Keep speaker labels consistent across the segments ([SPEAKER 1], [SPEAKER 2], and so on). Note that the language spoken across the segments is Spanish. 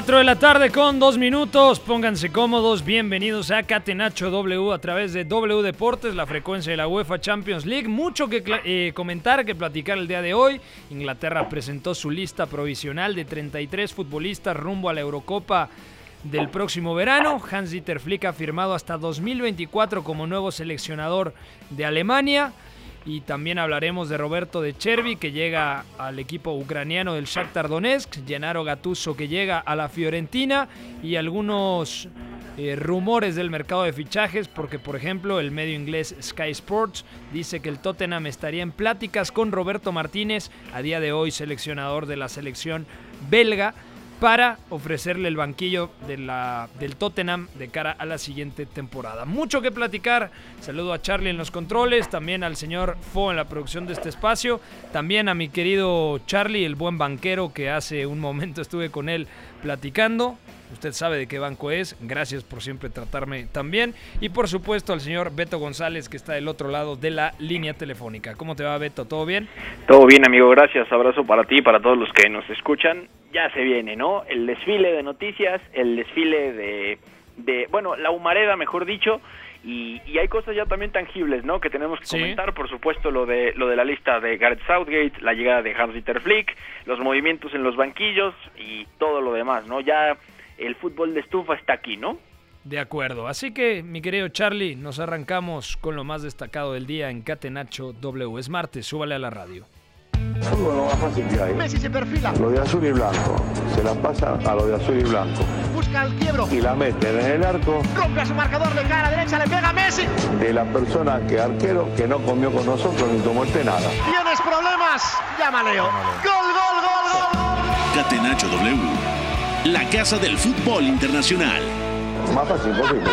[SPEAKER 1] Cuatro de la tarde con dos minutos, pónganse cómodos, bienvenidos a Catenacho W a través de W Deportes, la frecuencia de la UEFA Champions League. Mucho que eh, comentar, que platicar el día de hoy. Inglaterra presentó su lista provisional de 33 futbolistas rumbo a la Eurocopa del próximo verano. Hans-Dieter Flick ha firmado hasta 2024 como nuevo seleccionador de Alemania. Y también hablaremos de Roberto de Chervi, que llega al equipo ucraniano del Shakhtar Donetsk, Gennaro Gattuso, que llega a la Fiorentina, y algunos eh, rumores del mercado de fichajes, porque por ejemplo el medio inglés Sky Sports dice que el Tottenham estaría en pláticas con Roberto Martínez, a día de hoy seleccionador de la selección belga, para ofrecerle el banquillo de la, del Tottenham de cara a la siguiente temporada. Mucho que platicar. Saludo a Charlie en los controles, también al señor Fo en la producción de este espacio, también a mi querido Charlie, el buen banquero que hace un momento estuve con él platicando. Usted sabe de qué banco es. Gracias por siempre tratarme tan bien. Y por supuesto al señor Beto González que está del otro lado de la línea telefónica. ¿Cómo te va Beto? ¿Todo bien?
[SPEAKER 2] Todo bien, amigo, gracias. Abrazo para ti y para todos los que nos escuchan. Ya se viene, ¿no? El desfile de noticias, el desfile de, de bueno, la humareda, mejor dicho. Y, y hay cosas ya también tangibles, ¿no? Que tenemos que
[SPEAKER 1] Sí.
[SPEAKER 2] comentar. Por supuesto, lo de lo de la lista de Gareth Southgate, la llegada de Hans-Dieter Flick, los movimientos en los banquillos y todo lo demás, ¿no? Ya el fútbol de estufa está aquí, ¿no?
[SPEAKER 1] De acuerdo. Así que, mi querido Charlie, nos arrancamos con lo más destacado del día en Catenacho W. Es martes, súbale a la radio.
[SPEAKER 3] Fútbol lo más fácil que hay.
[SPEAKER 4] Messi se perfila,
[SPEAKER 3] Lo de azul y blanco. Se la pasa a lo de azul y blanco.
[SPEAKER 4] busca el quiebro,
[SPEAKER 3] Y la meten en el arco
[SPEAKER 4] rompe a su marcador de cara derecha, le pega a Messi.
[SPEAKER 3] de la persona que arquero que no comió con nosotros ni tomó el té nada.
[SPEAKER 4] ¿Tienes problemas? Llama a Leo. Gol, gol, gol, gol.
[SPEAKER 5] Catenacho W, la casa del fútbol internacional.
[SPEAKER 3] Más fácil posible.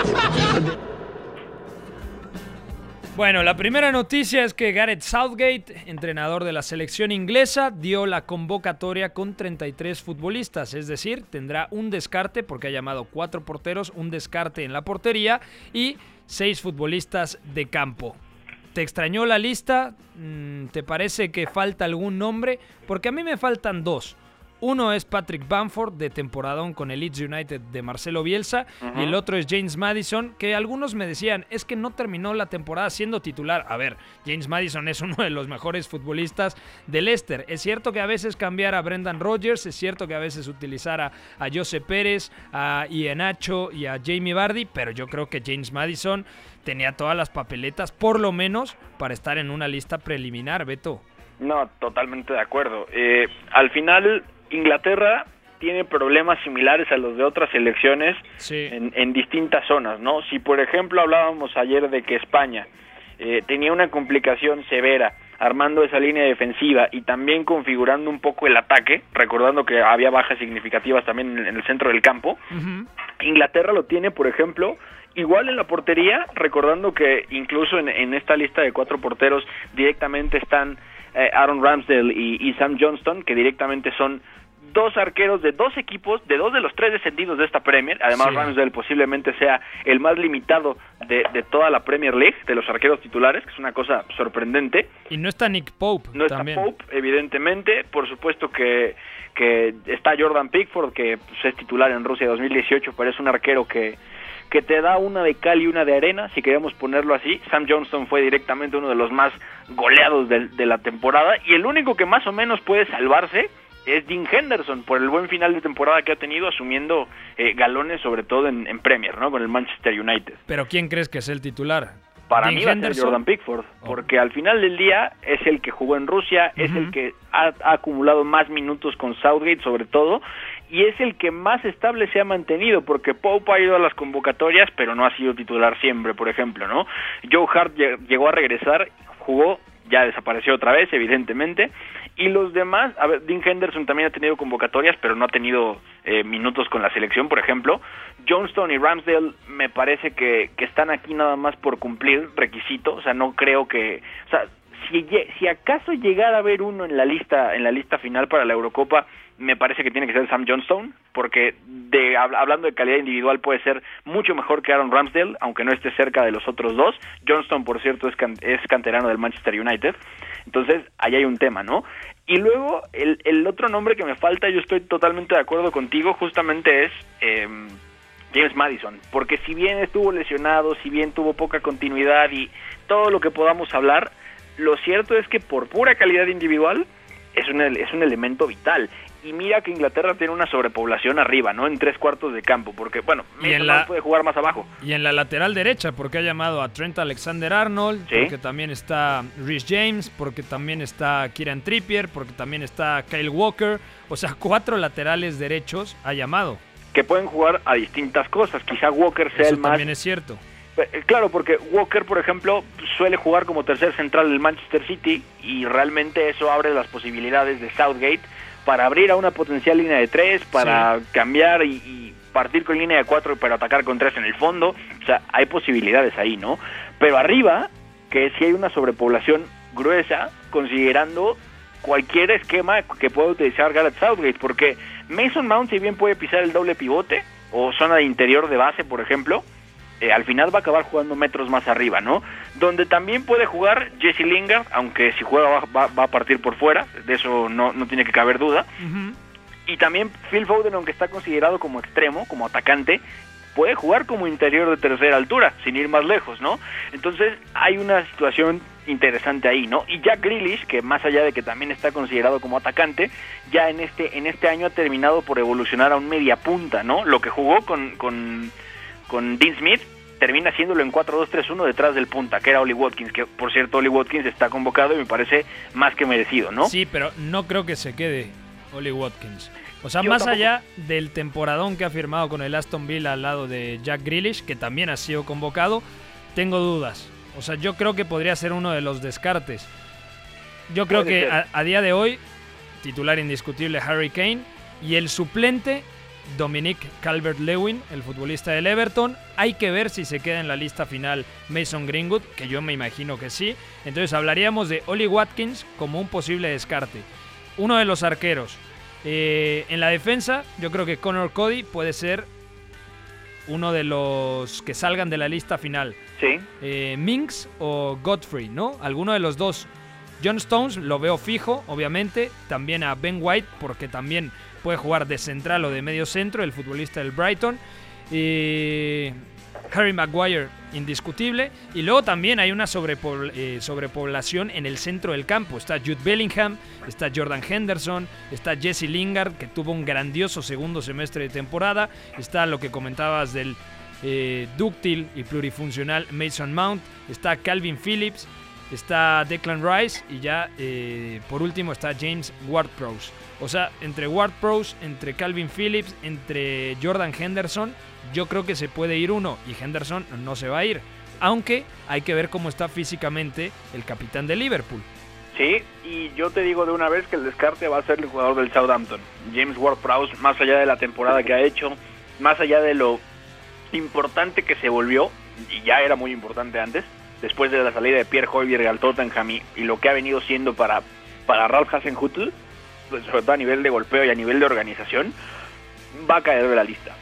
[SPEAKER 1] Bueno, la primera noticia es que Gareth Southgate, entrenador de la selección inglesa, dio la convocatoria con 33 futbolistas, es decir, tendrá un descarte, porque ha llamado cuatro porteros, un descarte en la portería y seis futbolistas de campo. ¿Te extrañó la lista? Mm, ¿Te parece que falta algún nombre? Porque a mí me faltan dos. Uno es Patrick Bamford de temporadón con el Leeds United de Marcelo Bielsa y el otro es James Madison que algunos me decían es que no terminó la temporada siendo titular. A ver, James Madison es uno de los mejores futbolistas del Leicester. Es cierto que a veces cambiar a Brendan Rodgers, es cierto que a veces utilizar a, a Jose Pérez, a Iheanacho y a Jamie Vardy, pero yo creo que James Madison tenía todas las papeletas por lo menos para estar en una lista preliminar, Beto.
[SPEAKER 2] No, totalmente de acuerdo. Eh, al final, Inglaterra tiene problemas similares a los de otras selecciones
[SPEAKER 1] Sí.
[SPEAKER 2] en, en distintas zonas, ¿no? Si, por ejemplo, hablábamos ayer de que España eh, tenía una complicación severa armando esa línea defensiva y también configurando un poco el ataque, recordando que había bajas significativas también en, el centro del campo. Inglaterra lo tiene, por ejemplo, igual en la portería, recordando que incluso en, en esta lista de cuatro porteros directamente están eh, Aaron Ramsdale y, y Sam Johnston, que directamente son dos arqueros de dos equipos, de dos de los tres descendidos de esta Premier. Además,
[SPEAKER 1] Sí.
[SPEAKER 2] Ramsdale posiblemente sea el más limitado de, de toda la Premier League, de los arqueros titulares, que es una cosa sorprendente.
[SPEAKER 1] Y no está Nick Pope
[SPEAKER 2] No está. Pope, evidentemente. Por supuesto que, que está Jordan Pickford, que pues, es titular en Rusia 2018, pero es un arquero que, que te da una de cal y una de arena, si queremos ponerlo así. Sam Johnston fue directamente uno de los más goleados de, de la temporada y el único que más o menos puede salvarse es Dean Henderson por el buen final de temporada que ha tenido asumiendo eh, galones sobre todo en, en Premier, ¿no? Con el Manchester United.
[SPEAKER 1] Pero ¿quién crees que es el titular?
[SPEAKER 2] Para
[SPEAKER 1] Dean
[SPEAKER 2] mí va a ser
[SPEAKER 1] Henderson.
[SPEAKER 2] Jordan Pickford,
[SPEAKER 1] Oh.
[SPEAKER 2] porque al final del día es el que jugó en Rusia, es el que ha, ha acumulado más minutos con Southgate sobre todo, y es el que más estable se ha mantenido, porque Pope ha ido a las convocatorias, pero no ha sido titular siempre, por ejemplo, ¿no? Joe Hart lle- llegó a regresar, jugó, ya desapareció otra vez, evidentemente, y los demás, a ver, Dean Henderson también ha tenido convocatorias, pero no ha tenido eh, minutos con la selección, por ejemplo. Johnston y Ramsdale me parece que, que están aquí nada más por cumplir requisito, o sea, no creo que, o sea, si, acaso llegara a haber uno en la lista en la lista final para la Eurocopa, me parece que tiene que ser Sam Johnston, porque de hab- hablando de calidad individual puede ser mucho mejor que Aaron Ramsdale, aunque no esté cerca de los otros dos. Johnston, por cierto, es, can- es canterano del Manchester United, entonces ahí hay un tema, ¿no? Y luego el, el otro nombre que me falta, yo estoy totalmente de acuerdo contigo, justamente es em, James Madison, porque si bien estuvo lesionado, si bien tuvo poca continuidad y todo lo que podamos hablar, lo cierto es que por pura calidad individual es un, es un elemento vital. Y mira que Inglaterra tiene una sobrepoblación arriba, ¿no? En tres cuartos de campo, porque, bueno,
[SPEAKER 1] Y en
[SPEAKER 2] Mason
[SPEAKER 1] la-
[SPEAKER 2] puede jugar más abajo.
[SPEAKER 1] Y en la lateral derecha, porque ha llamado a Trent Alexander Arnold,
[SPEAKER 2] Sí.
[SPEAKER 1] porque también está Rhys James, porque también está Kieran Trippier, porque también está Kyle Walker. O sea, cuatro laterales derechos ha llamado.
[SPEAKER 2] Que pueden jugar a distintas cosas. Quizá Walker sea
[SPEAKER 1] Eso
[SPEAKER 2] el más
[SPEAKER 1] también es cierto.
[SPEAKER 2] Eh, Claro, porque Walker, por ejemplo, suele jugar como tercer central del Manchester City y realmente eso abre las posibilidades de Southgate para abrir a una potencial línea de tres, para cambiar y, y partir con línea de cuatro pero atacar con tres en el fondo. O sea, hay posibilidades ahí, ¿no? Pero arriba, que sí hay una sobrepoblación gruesa, considerando cualquier esquema que pueda utilizar Gareth Southgate, porque Mason Mount, si bien puede pisar el doble pivote o zona de interior de base, por ejemplo, eh, al final va a acabar jugando metros más arriba, ¿no? Donde también puede jugar Jesse Lingard, aunque si juega va, va- va a partir por fuera, de eso no, no tiene que caber duda. Y también Phil Foden, aunque está considerado como extremo, como atacante, puede jugar como interior de tercera altura, sin ir más lejos, ¿no? Entonces hay una situación interesante ahí, ¿no? Y Jack Grealish, que más allá de que también está considerado como atacante, ya en este en este año ha terminado por evolucionar a un media punta, ¿no? Lo que jugó con con, con Dean Smith termina haciéndolo en 4-2-3-1 detrás del punta, que era Oli Watkins, que por cierto Oli Watkins está convocado y me parece más que merecido, ¿no?
[SPEAKER 1] Sí, pero no creo que se quede Oli Watkins. O sea,
[SPEAKER 2] Yo
[SPEAKER 1] más
[SPEAKER 2] tampoco.
[SPEAKER 1] allá del temporadón que ha firmado con el Aston Villa al lado de Jack Grealish, que también ha sido convocado, tengo dudas. O sea, yo creo que podría ser uno de los descartes. Yo creo que a día de hoy, titular indiscutible Harry Kane y el suplente Dominic Calvert-Lewin, el futbolista del Everton. Hay que ver si se queda en la lista final Mason Greenwood, que yo me imagino que sí. Entonces hablaríamos de Oli Watkins como un posible descarte. Uno de los arqueros. Eh, en la defensa, yo creo que Connor Cody puede ser uno de los que salgan de la lista final.
[SPEAKER 2] Sí.
[SPEAKER 1] Eh, Minks o Godfrey, ¿no? Alguno de los dos. John Stones lo veo fijo, obviamente. También a Ben White, porque también puede jugar de central o de medio centro, el futbolista del Brighton. Y Harry Maguire, indiscutible. Y luego también hay una eh, sobrepoblación en el centro del campo. Está Jude Bellingham, está Jordan Henderson, está Jesse Lingard, que tuvo un grandioso segundo semestre de temporada. Está lo que comentabas del eh, dúctil y plurifuncional Mason Mount. Está Calvin Phillips, está Declan Rice y ya eh, por último está James Ward-Prowse. O sea, entre Ward-Prowse, entre Calvin Phillips, entre Jordan Henderson, yo creo que se puede ir uno y Henderson no se va a ir. Aunque hay que ver cómo está físicamente el capitán de Liverpool.
[SPEAKER 2] Sí, y yo te digo de una vez que el descarte va a ser el jugador del Southampton, James Ward-Prowse, más allá de la temporada que ha hecho, más allá de lo importante que se volvió, y ya era muy importante antes, después de la salida de Pierre Højbjerg al Tottenham y, lo que ha venido siendo para, para Ralph Hasenhüttl, sobre todo a nivel de golpeo y a nivel de organización, va a caer de la lista.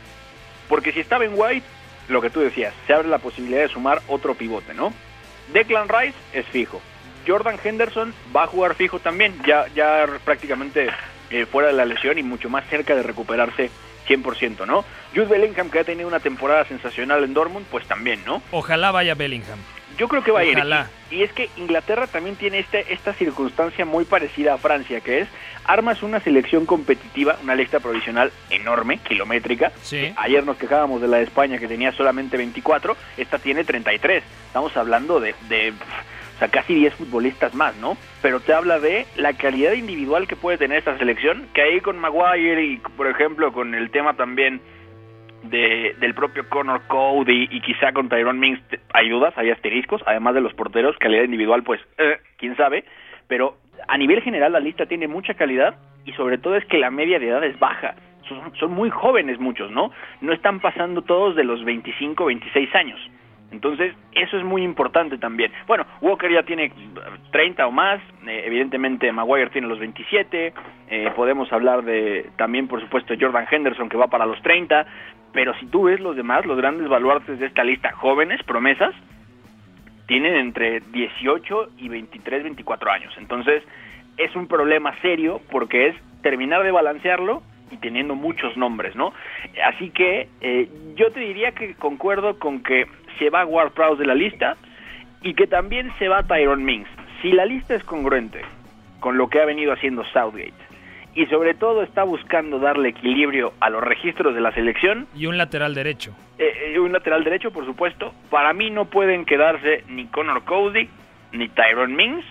[SPEAKER 2] Porque si está Ben White, lo que tú decías, se abre la posibilidad de sumar otro pivote, ¿no? Declan Rice es fijo. Jordan Henderson va a jugar fijo también, ya, ya prácticamente eh, fuera de la lesión y mucho más cerca de recuperarse 100%, ¿no? Jude Bellingham, que ha tenido una temporada sensacional en Dortmund, pues también, ¿no?
[SPEAKER 1] Ojalá vaya Bellingham.
[SPEAKER 2] Yo creo que va
[SPEAKER 1] Ojalá.
[SPEAKER 2] a ir. Y, y es que Inglaterra también tiene este, esta circunstancia muy parecida a Francia, que es armas una selección competitiva, una lista provisional enorme, kilométrica.
[SPEAKER 1] Sí.
[SPEAKER 2] Ayer nos quejábamos de la de España que tenía solamente 24, esta tiene 33. Estamos hablando de, de o sea, casi 10 futbolistas más, ¿no? Pero te habla de la calidad individual que puede tener esta selección, que ahí con Maguire y, por ejemplo, con el tema también de, del propio Connor Cody y, quizá con Tyrone Mings te- ayudas, hay asteriscos, además de los porteros, calidad individual, pues, eh, quién sabe, pero a nivel general la lista tiene mucha calidad y sobre todo es que la media de edad es baja. Son, son muy jóvenes muchos, ¿no? No están pasando todos de los 25, 26 años. Entonces, eso es muy importante también. Bueno, Walker ya tiene eh, 30 o más, eh, evidentemente Maguire tiene los 27, eh, podemos hablar de también, por supuesto, Jordan Henderson que va para los 30, pero si tú ves los demás, los grandes baluartes de esta lista, jóvenes, promesas, tienen entre 18 y 23, 24 años. Entonces, es un problema serio porque es terminar de balancearlo y teniendo muchos nombres, ¿no? Así que eh, yo te diría que concuerdo con que se va Ward Prowse de la lista y que también se va Tyrone Mings. Si la lista es congruente con lo que ha venido haciendo Southgate y sobre todo está buscando darle equilibrio a los registros de la selección,
[SPEAKER 1] Y un lateral derecho.
[SPEAKER 2] eh, eh, un lateral derecho, por supuesto. Para mí no pueden quedarse ni Connor Cody ni Tyrone Mings.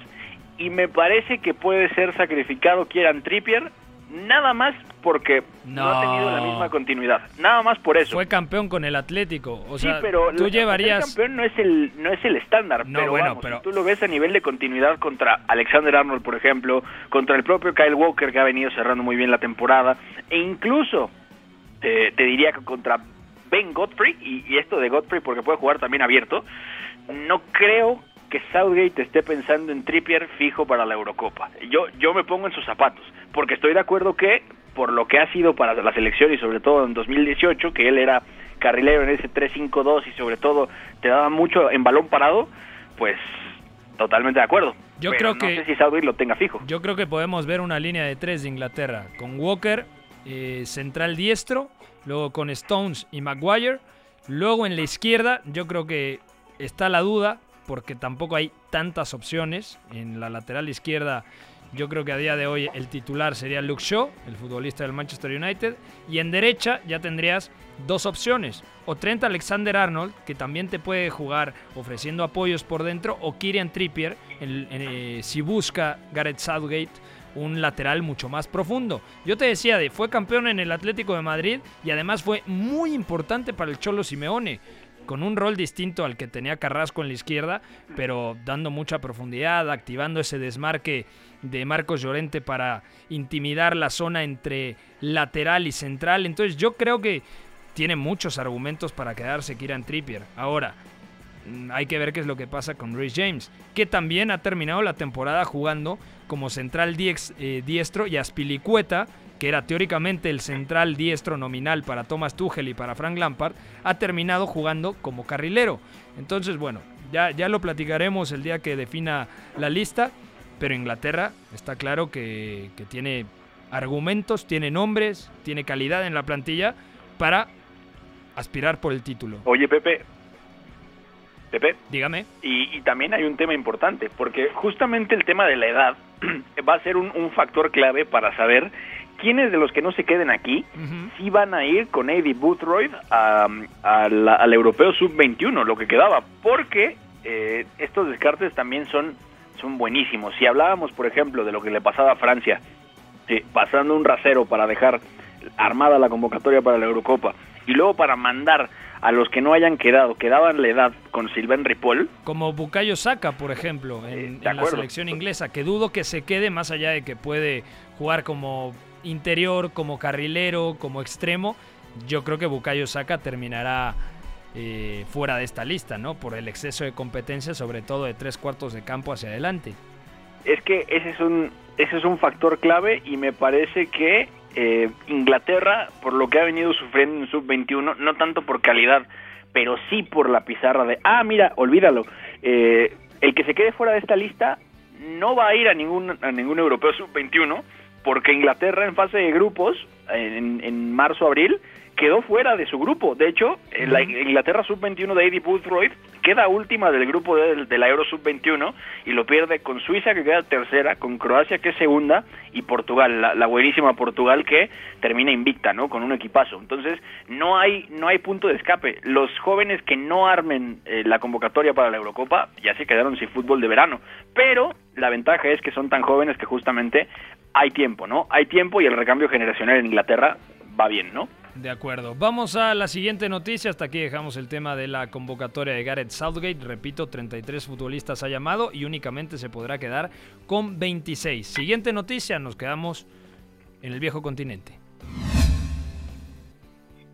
[SPEAKER 2] Y me parece que puede ser sacrificado Kieran Trippier nada más porque no, ha tenido la misma continuidad. Nada más por eso.
[SPEAKER 1] Fue campeón con el Atlético. O
[SPEAKER 2] sí,
[SPEAKER 1] sea,
[SPEAKER 2] pero
[SPEAKER 1] tú llevarías.
[SPEAKER 2] campeón no es el no es el estándar,
[SPEAKER 1] No,
[SPEAKER 2] pero
[SPEAKER 1] bueno,
[SPEAKER 2] vamos,
[SPEAKER 1] pero-
[SPEAKER 2] si tú lo ves a nivel de continuidad contra Alexander Arnold, por ejemplo, contra el propio Kyle Walker que ha venido cerrando muy bien la temporada e incluso te diría que contra Ben Godfrey y, y esto de Godfrey porque puede jugar también abierto, no creo que Southgate esté pensando en Trippier fijo para la Eurocopa. Yo yo me pongo en sus zapatos, porque estoy de acuerdo que por lo que ha sido para la selección y sobre todo en 2018, que él era carrilero en ese 3-5-2 y sobre todo te daba mucho en balón parado, pues totalmente de acuerdo.
[SPEAKER 1] Yo
[SPEAKER 2] Pero
[SPEAKER 1] creo
[SPEAKER 2] no
[SPEAKER 1] que-
[SPEAKER 2] sé si Southgate lo tenga fijo.
[SPEAKER 1] Yo creo que podemos ver una línea de tres de Inglaterra. Con Walker, eh, central diestro, luego con Stones y Maguire. Luego en la izquierda, yo creo que está la duda, porque tampoco hay tantas opciones. En la lateral izquierda, yo creo que a día de hoy el titular sería Luke Shaw, el futbolista del Manchester United. Y en derecha ya tendrías dos opciones. O Trent Alexander Arnold, que también te puede jugar ofreciendo apoyos por dentro, o Kieran Trippier, eh, si busca Gareth Southgate un lateral mucho más profundo. Yo te decía, de, fue campeón en el Atlético de Madrid y además fue muy importante para el Cholo Simeone, con un rol distinto al que tenía Carrasco en la izquierda, pero dando mucha profundidad, activando ese desmarque de Marcos Llorente para intimidar la zona entre lateral y central. Entonces yo creo que tiene muchos argumentos para quedarse Kieran Trippier. Ahora, mm, hay que ver qué es lo que pasa con Rhys James, que también ha terminado la temporada jugando como central eh, diestro y Aspilicueta, que era teóricamente el central diestro nominal para Thomas Tuchel y para Frank Lampard, ha terminado jugando como carrilero. Entonces, bueno, ya, ya lo platicaremos el día que defina la lista, pero Inglaterra está claro que, que tiene argumentos, tiene nombres, tiene calidad en la plantilla para aspirar por el título.
[SPEAKER 2] Oye, Pepe. Pepe.
[SPEAKER 1] Dígame.
[SPEAKER 2] Y, y también hay un tema importante, porque justamente el tema de la edad va a ser un, un factor clave para saber quiénes de los que no se queden aquí sí van a ir con Eddie Boothroyd a- a la- al europeo sub-21, lo que quedaba, porque eh, estos descartes también son, son buenísimos. Si hablábamos, por ejemplo, de lo que le pasaba a Francia, eh, pasando un rasero para dejar armada la convocatoria para la Eurocopa, y luego para mandar a los que no hayan quedado, que daban la edad con Sylvain Ripoll,
[SPEAKER 1] Como Bukayo Saka, por ejemplo, en,
[SPEAKER 2] Eh,
[SPEAKER 1] en la selección inglesa, que dudo que se quede más allá de que puede jugar como interior, como carrilero, como extremo. Yo creo que Bukayo Saka terminará eh, fuera de esta lista, ¿no? Por el exceso de competencia, sobre todo de tres cuartos de campo hacia adelante.
[SPEAKER 2] es que ese es un, ese es un factor clave y me parece que eh, Inglaterra, por lo que ha venido sufriendo en sub-21, no tanto por calidad, pero sí por la pizarra de, ah, mira, olvídalo, eh, el que se quede fuera de esta lista no va a ir a ningún, a ningún europeo sub-21, porque Inglaterra en fase de grupos, en, en marzo-abril, quedó fuera de su grupo. De hecho, la Inglaterra sub-21 de Eddie Boothroyd queda última del grupo de, de la Euro sub-21 y lo pierde con Suiza que queda tercera, con Croacia que es segunda y Portugal, la, la buenísima Portugal que termina invicta, ¿no? Con un equipazo. Entonces, no hay no hay punto de escape. Los jóvenes que no armen eh, la convocatoria para la Eurocopa ya se quedaron sin fútbol de verano, pero la ventaja es que son tan jóvenes que justamente hay tiempo, ¿no? Hay tiempo y el recambio generacional en Inglaterra va bien, ¿no?
[SPEAKER 1] De acuerdo. Vamos a la siguiente noticia. Hasta aquí dejamos el tema de la convocatoria de Gareth Southgate. Repito, 33 futbolistas ha llamado y únicamente se podrá quedar con 26. Siguiente noticia, nos quedamos en el viejo continente.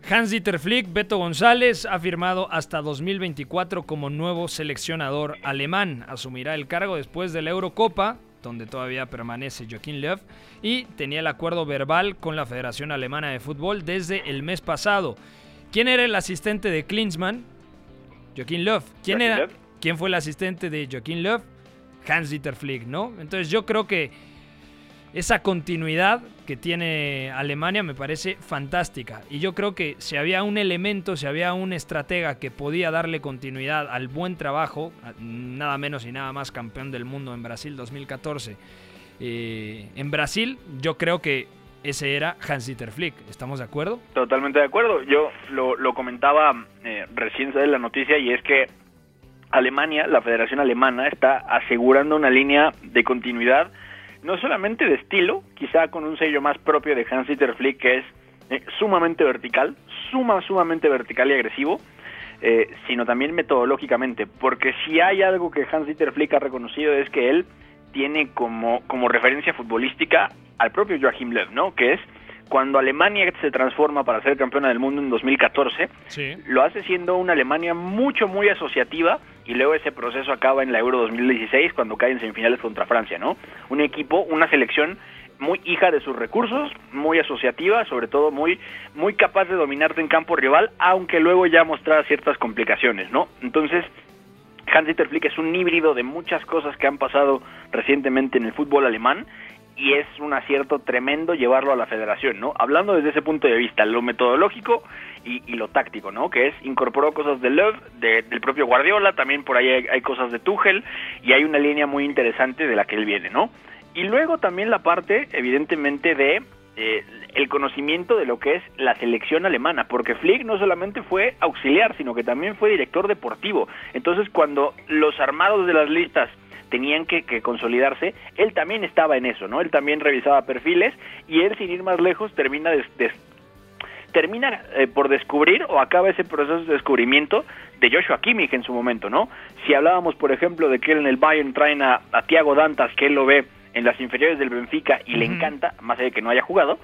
[SPEAKER 1] Hans-Dieter Flick, Beto González, ha firmado hasta 2024 como nuevo seleccionador alemán. Asumirá el cargo después de la Eurocopa, donde todavía permanece Joaquín Löw, y tenía el acuerdo verbal con la Federación Alemana de Fútbol desde el mes pasado. ¿Quién era el asistente de Klinsmann? Joaquín Löw. ¿Quién, era, ¿Quién fue el asistente de Joaquín Löw? Hans-Dieter Flick, ¿no? Entonces yo creo que esa continuidad que tiene Alemania me parece fantástica. Y yo creo que si había un elemento, si había un estratega que podía darle continuidad al buen trabajo, nada menos y nada más campeón del mundo en Brasil 2014, eh, en Brasil yo creo que ese era Hans-Dieter. ¿Estamos de acuerdo?
[SPEAKER 2] Totalmente de acuerdo. Yo lo, lo comentaba eh, recién de la noticia y es que Alemania, la Federación Alemana, está asegurando una línea de continuidad no solamente de estilo, quizá con un sello más propio de Hans-Dieter Flick que es eh, sumamente vertical, suma, sumamente vertical y agresivo, eh, sino también metodológicamente, porque si hay algo que Hans-Dieter Flick ha reconocido es que él tiene como, como referencia futbolística al propio Joachim Löw, ¿no? Que es cuando Alemania se transforma para ser campeona del mundo en 2014, lo hace siendo una Alemania mucho, muy asociativa y luego ese proceso acaba en la Euro 2016 cuando cae en semifinales contra Francia, ¿no? Un equipo, una selección muy hija de sus recursos, muy asociativa, sobre todo muy, muy capaz de dominarte en campo rival, aunque luego ya mostraba ciertas complicaciones, ¿no? Entonces, Hans-Dieter Flick es un híbrido de muchas cosas que han pasado recientemente en el fútbol alemán y es un acierto tremendo llevarlo a la federación, ¿no? Hablando desde ese punto de vista, lo metodológico y, lo táctico, ¿no? Que es, incorporó cosas de Love, del propio Guardiola, también por ahí hay, cosas de Tuchel, y hay una línea muy interesante de la que él viene, ¿no? Y luego también la parte, evidentemente, de eh, el conocimiento de lo que es la selección alemana, porque Flick no solamente fue auxiliar, sino que también fue director deportivo. Entonces, cuando los armados de las listas tenían que, consolidarse, él también estaba en eso, ¿no? Él también revisaba perfiles y él, sin ir más lejos, termina termina eh, por descubrir o acaba ese proceso de descubrimiento de Joshua Kimmich en su momento, ¿no? Si hablábamos, por ejemplo, de que él en el Bayern traen a, Thiago Dantas, que él lo ve en las inferiores del Benfica y le encanta, más allá de que no haya jugado,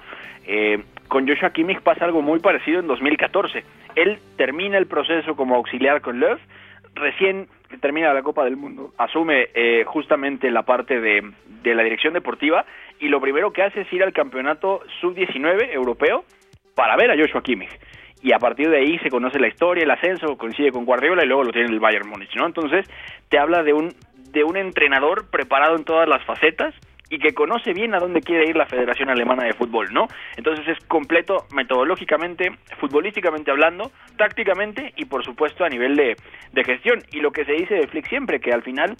[SPEAKER 2] eh, con Joshua Kimmich pasa algo muy parecido en 2014. Él termina el proceso como auxiliar con Löw, recién termina la Copa del Mundo, asume eh, justamente la parte de, de, la dirección deportiva y lo primero que hace es ir al campeonato sub-19 europeo para ver a Joshua Kimmich. Y a partir de ahí se conoce la historia, el ascenso, coincide con Guardiola y luego lo tiene el Bayern Múnich, ¿no? Entonces te habla de un, de un entrenador preparado en todas las facetas y que conoce bien a dónde quiere ir la Federación Alemana de Fútbol, ¿no? Entonces es completo metodológicamente, futbolísticamente hablando, tácticamente y por supuesto a nivel de, de gestión. Y lo que se dice de Flick siempre, que al final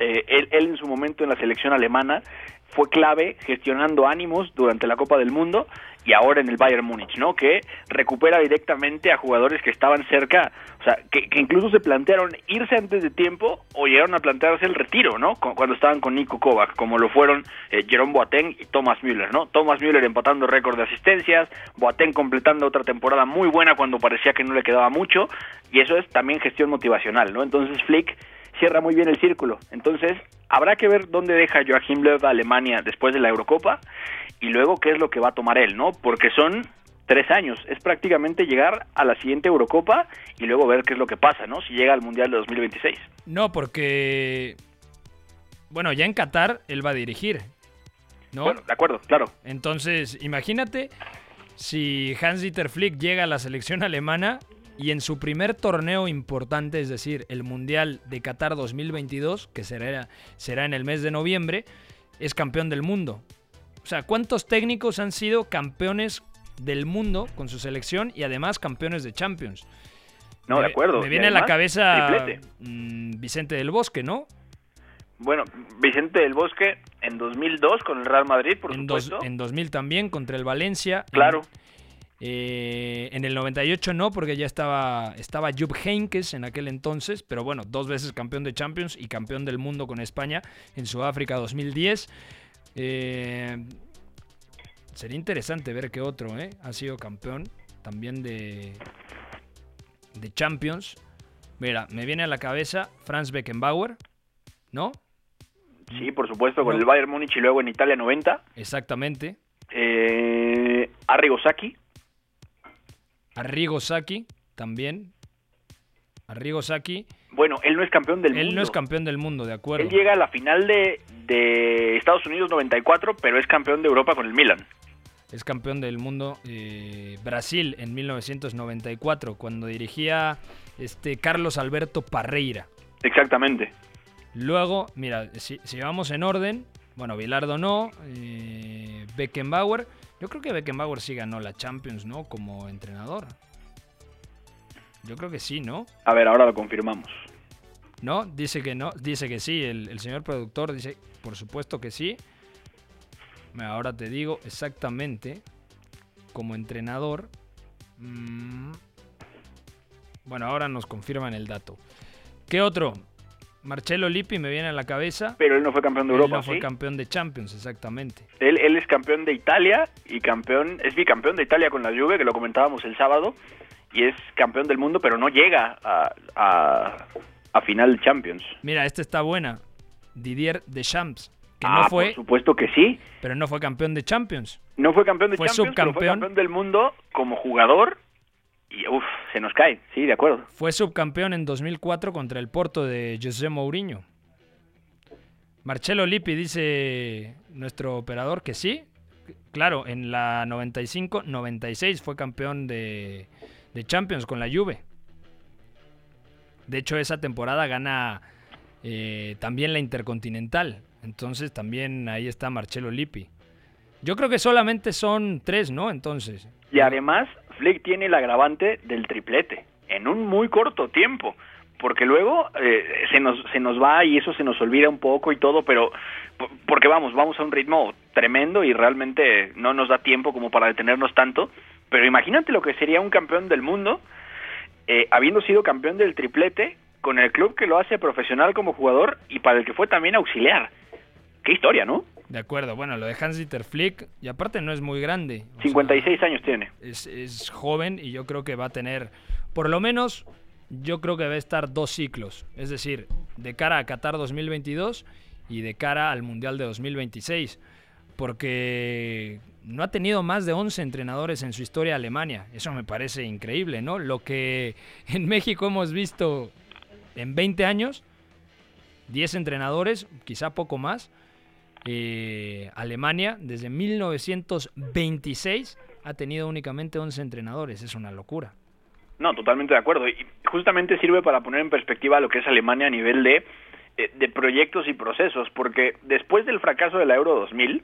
[SPEAKER 2] eh, él, él en su momento en la selección alemana fue clave gestionando ánimos durante la Copa del Mundo y ahora en el Bayern Múnich, ¿no? Que recupera directamente a jugadores que estaban cerca, o sea, que, incluso se plantearon irse antes de tiempo o llegaron a plantearse el retiro, ¿no? Cuando estaban con Nico Kovac, como lo fueron eh, Jerome Boateng y Thomas Müller, ¿no? Thomas Müller empatando récord de asistencias, Boateng completando otra temporada muy buena cuando parecía que no le quedaba mucho, y eso es también gestión motivacional, ¿no? Entonces Flick cierra muy bien el círculo. Entonces, habrá que ver dónde deja Joachim Löw a Alemania después de la Eurocopa y luego qué es lo que va a tomar él, ¿no? Porque son tres años, es prácticamente llegar a la siguiente Eurocopa y luego ver qué es lo que pasa, ¿no? Si llega al Mundial de 2026.
[SPEAKER 1] No, porque, bueno, ya en Qatar él va a dirigir. ¿no?
[SPEAKER 2] Bueno, de acuerdo, claro.
[SPEAKER 1] Entonces, imagínate si Hans-Dieter Flick llega a la selección alemana y en su primer torneo importante, es decir, el Mundial de Qatar 2022, que será, será en el mes de noviembre, es campeón del mundo. O sea, ¿cuántos técnicos han sido campeones del mundo con su selección y además campeones de Champions?
[SPEAKER 2] No,
[SPEAKER 1] Me-
[SPEAKER 2] de acuerdo.
[SPEAKER 1] Me viene a la cabeza mm, Vicente del Bosque, ¿no?
[SPEAKER 2] Bueno, Vicente del Bosque en 2002 con el Real Madrid, por
[SPEAKER 1] En, dos-
[SPEAKER 2] supuesto.
[SPEAKER 1] en 2000 también contra el Valencia. En-
[SPEAKER 2] Claro.
[SPEAKER 1] Eh, en el 98 no, porque ya estaba, estaba Jupp Heynckes en aquel entonces, pero bueno, dos veces campeón de Champions y campeón del mundo con España en Sudáfrica 2010. Eh, sería interesante ver que otro eh, ha sido campeón también de, de Champions. Mira, me viene a la cabeza Franz Beckenbauer, ¿no?
[SPEAKER 2] Sí, por supuesto, con
[SPEAKER 1] No.
[SPEAKER 2] el Bayern Múnich y luego en Italia 90.
[SPEAKER 1] Exactamente.
[SPEAKER 2] Eh, Arrigo Sacchi,
[SPEAKER 1] Arrigo Sacchi también. Arrigo Sacchi.
[SPEAKER 2] bueno, él no es campeón del
[SPEAKER 1] Él
[SPEAKER 2] mundo.
[SPEAKER 1] no es campeón del mundo, de acuerdo.
[SPEAKER 2] Él llega a la final de, de Estados Unidos 94, pero es campeón de Europa con el Milan.
[SPEAKER 1] Es campeón del mundo eh, Brasil en 1994, cuando dirigía este Carlos Alberto Parreira.
[SPEAKER 2] Exactamente.
[SPEAKER 1] Luego, mira, si, si vamos en orden, bueno, Bilardo no, eh, Beckenbauer. Yo creo que Beckenbauer sí ganó la Champions, ¿no? Como entrenador. Yo creo que sí, ¿no?
[SPEAKER 2] A ver, ahora lo confirmamos.
[SPEAKER 1] ¿No? Dice que no, dice que sí. El, el señor productor dice, por supuesto que sí. Ahora te digo exactamente, como entrenador. mm, bueno, ahora nos confirman el dato. ¿Qué otro? Marcelo Lippi me viene a la cabeza.
[SPEAKER 2] Pero él no fue campeón de
[SPEAKER 1] Él
[SPEAKER 2] Europa,
[SPEAKER 1] no fue
[SPEAKER 2] ¿sí?
[SPEAKER 1] campeón de Champions, exactamente.
[SPEAKER 2] Él, él es campeón de Italia y campeón, es bicampeón de Italia con la Juve, que lo comentábamos el sábado, y es campeón del mundo, pero no llega a, a, a final de Champions.
[SPEAKER 1] Mira, esta está buena. Didier Deschamps, que
[SPEAKER 2] ah,
[SPEAKER 1] no fue,
[SPEAKER 2] por supuesto que sí.
[SPEAKER 1] pero no fue campeón de Champions.
[SPEAKER 2] No fue campeón de
[SPEAKER 1] Fue
[SPEAKER 2] Champions, pero fue
[SPEAKER 1] subcampeón.
[SPEAKER 2] campeón del mundo como jugador y uff, se nos cae, sí, de acuerdo.
[SPEAKER 1] Fue subcampeón en 2004 contra el Porto de José Mourinho. Marcelo Lippi dice nuestro operador que sí. Claro, en la 95-96 fue campeón de, de Champions con la Juve. De hecho, esa temporada gana eh, también la Intercontinental. Entonces también ahí está Marcelo Lippi. Yo creo que solamente son tres, ¿no? Entonces.
[SPEAKER 2] Y además, Flick tiene el agravante del triplete en un muy corto tiempo. Porque luego eh, se, nos, se nos va y eso se nos olvida un poco y todo, pero porque vamos, vamos a un ritmo tremendo y realmente no nos da tiempo como para detenernos tanto. Pero imagínate lo que sería un campeón del mundo, eh, habiendo sido campeón del triplete, con el club que lo hace profesional como jugador y para el que fue también auxiliar. Qué historia, ¿no?
[SPEAKER 1] De acuerdo, bueno, lo de Hans-Dieter Flick, y aparte no es muy grande. o sea,
[SPEAKER 2] 56 años tiene.
[SPEAKER 1] es, es joven y yo creo que va a tener, por lo menos, yo creo que va a estar dos ciclos. Es decir, de cara a Qatar 2022 y de cara al Mundial de 2026. Porque no ha tenido más de 11 entrenadores en su historia Alemania. Eso me parece increíble, ¿no? Lo que en México hemos visto en 20 años, 10 entrenadores, quizá poco más. Eh, Alemania, desde 1926, ha tenido únicamente 11 entrenadores. Es una locura.
[SPEAKER 2] No, totalmente de acuerdo. Y justamente sirve para poner en perspectiva lo que es Alemania a nivel de, eh, de proyectos y procesos, porque después del fracaso de la Euro 2000,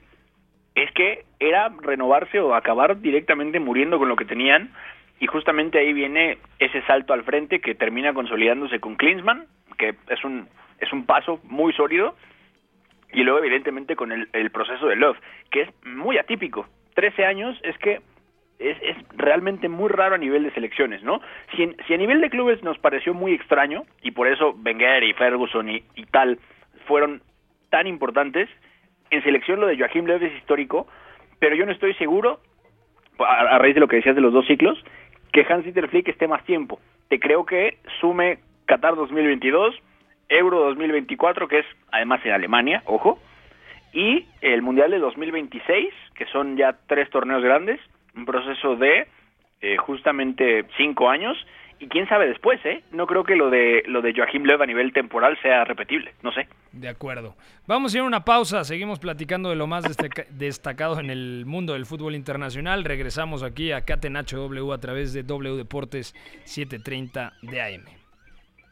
[SPEAKER 2] es que era renovarse o acabar directamente muriendo con lo que tenían, y justamente ahí viene ese salto al frente que termina consolidándose con Klinsmann, que es un, es un paso muy sólido, y luego evidentemente con el, proceso de Love, que es muy atípico. 13 años es que es, es realmente muy raro a nivel de selecciones, ¿no? Si, si a nivel de clubes nos pareció muy extraño, y por eso Wenger y Ferguson y, y tal fueron tan importantes, en selección lo de Joachim Löw es histórico, pero yo no estoy seguro, a, a raíz de lo que decías de los dos ciclos, que Hans-Dieter Flick esté más tiempo. Te creo que sume Qatar 2022, Euro 2024, que es además en Alemania, ojo, y el Mundial de 2026, que son ya tres torneos grandes, un proceso de eh, justamente cinco años, y quién sabe después, ¿eh? No creo que lo de lo de Joachim Löw a nivel temporal sea repetible, no sé.
[SPEAKER 1] De acuerdo. Vamos a ir a una pausa, seguimos platicando de lo más destacado en el mundo del fútbol internacional. Regresamos aquí a Catenacho W a través de W Deportes 730 de AM.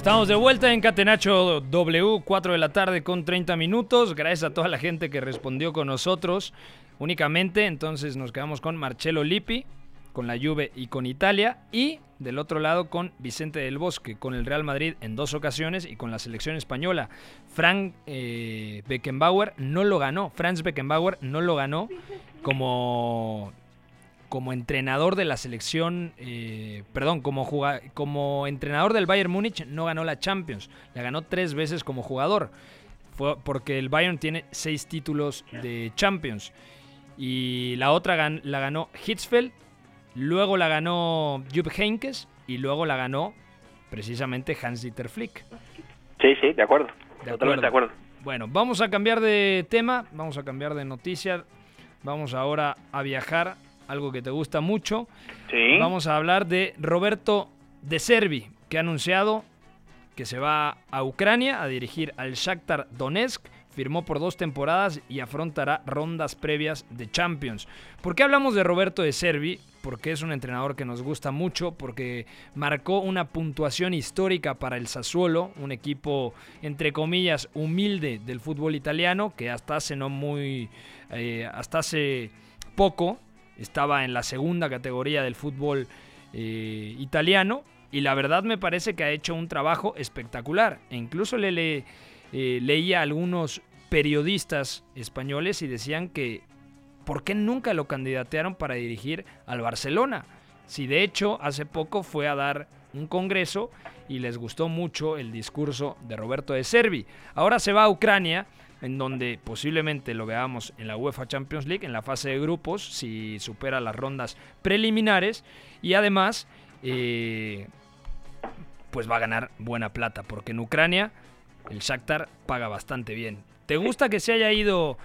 [SPEAKER 1] Estamos de vuelta en Catenacho W, 4 de la tarde con 30 minutos. Gracias a toda la gente que respondió con nosotros únicamente. Entonces nos quedamos con Marcelo Lippi, con la Juve y con Italia. Y del otro lado con Vicente del Bosque, con el Real Madrid en dos ocasiones y con la selección española. Frank eh, Beckenbauer no lo ganó. Franz Beckenbauer no lo ganó como como entrenador de la selección, eh, perdón, como, como entrenador del Bayern Múnich no ganó la Champions, la ganó tres veces como jugador, Fue porque el Bayern tiene seis títulos de Champions y la otra la ganó Hitzfeld, luego la ganó Jupp Heynckes y luego la ganó precisamente Hans-Dieter Flick.
[SPEAKER 2] Sí, sí, de acuerdo. Totalmente de acuerdo.
[SPEAKER 1] Bueno, vamos a cambiar de tema, vamos a cambiar de noticia. Vamos ahora a viajar algo que te gusta mucho.
[SPEAKER 2] Sí.
[SPEAKER 1] Vamos a hablar de Roberto De Servi, que ha anunciado que se va a Ucrania a dirigir al Shakhtar Donetsk. Firmó por dos temporadas y afrontará rondas previas de Champions. ¿Por qué hablamos de Roberto De Servi? Porque es un entrenador que nos gusta mucho, porque marcó una puntuación histórica para el Sassuolo, un equipo entre comillas humilde del fútbol italiano, que hasta hace no muy, eh, hasta hace poco estaba en la segunda categoría del fútbol eh, italiano y la verdad me parece que ha hecho un trabajo espectacular. E incluso le, eh, leía a algunos periodistas españoles y decían que ¿por qué nunca lo candidatearon para dirigir al Barcelona? Si de hecho hace poco fue a dar un congreso y les gustó mucho el discurso de Roberto de Servi. Ahora se va a Ucrania en donde posiblemente lo veamos en la UEFA Champions League, en la fase de grupos, si supera las rondas preliminares, y además, eh, pues va a ganar buena plata, porque en Ucrania el Shakhtar paga bastante bien. ¿Te gusta que se haya ido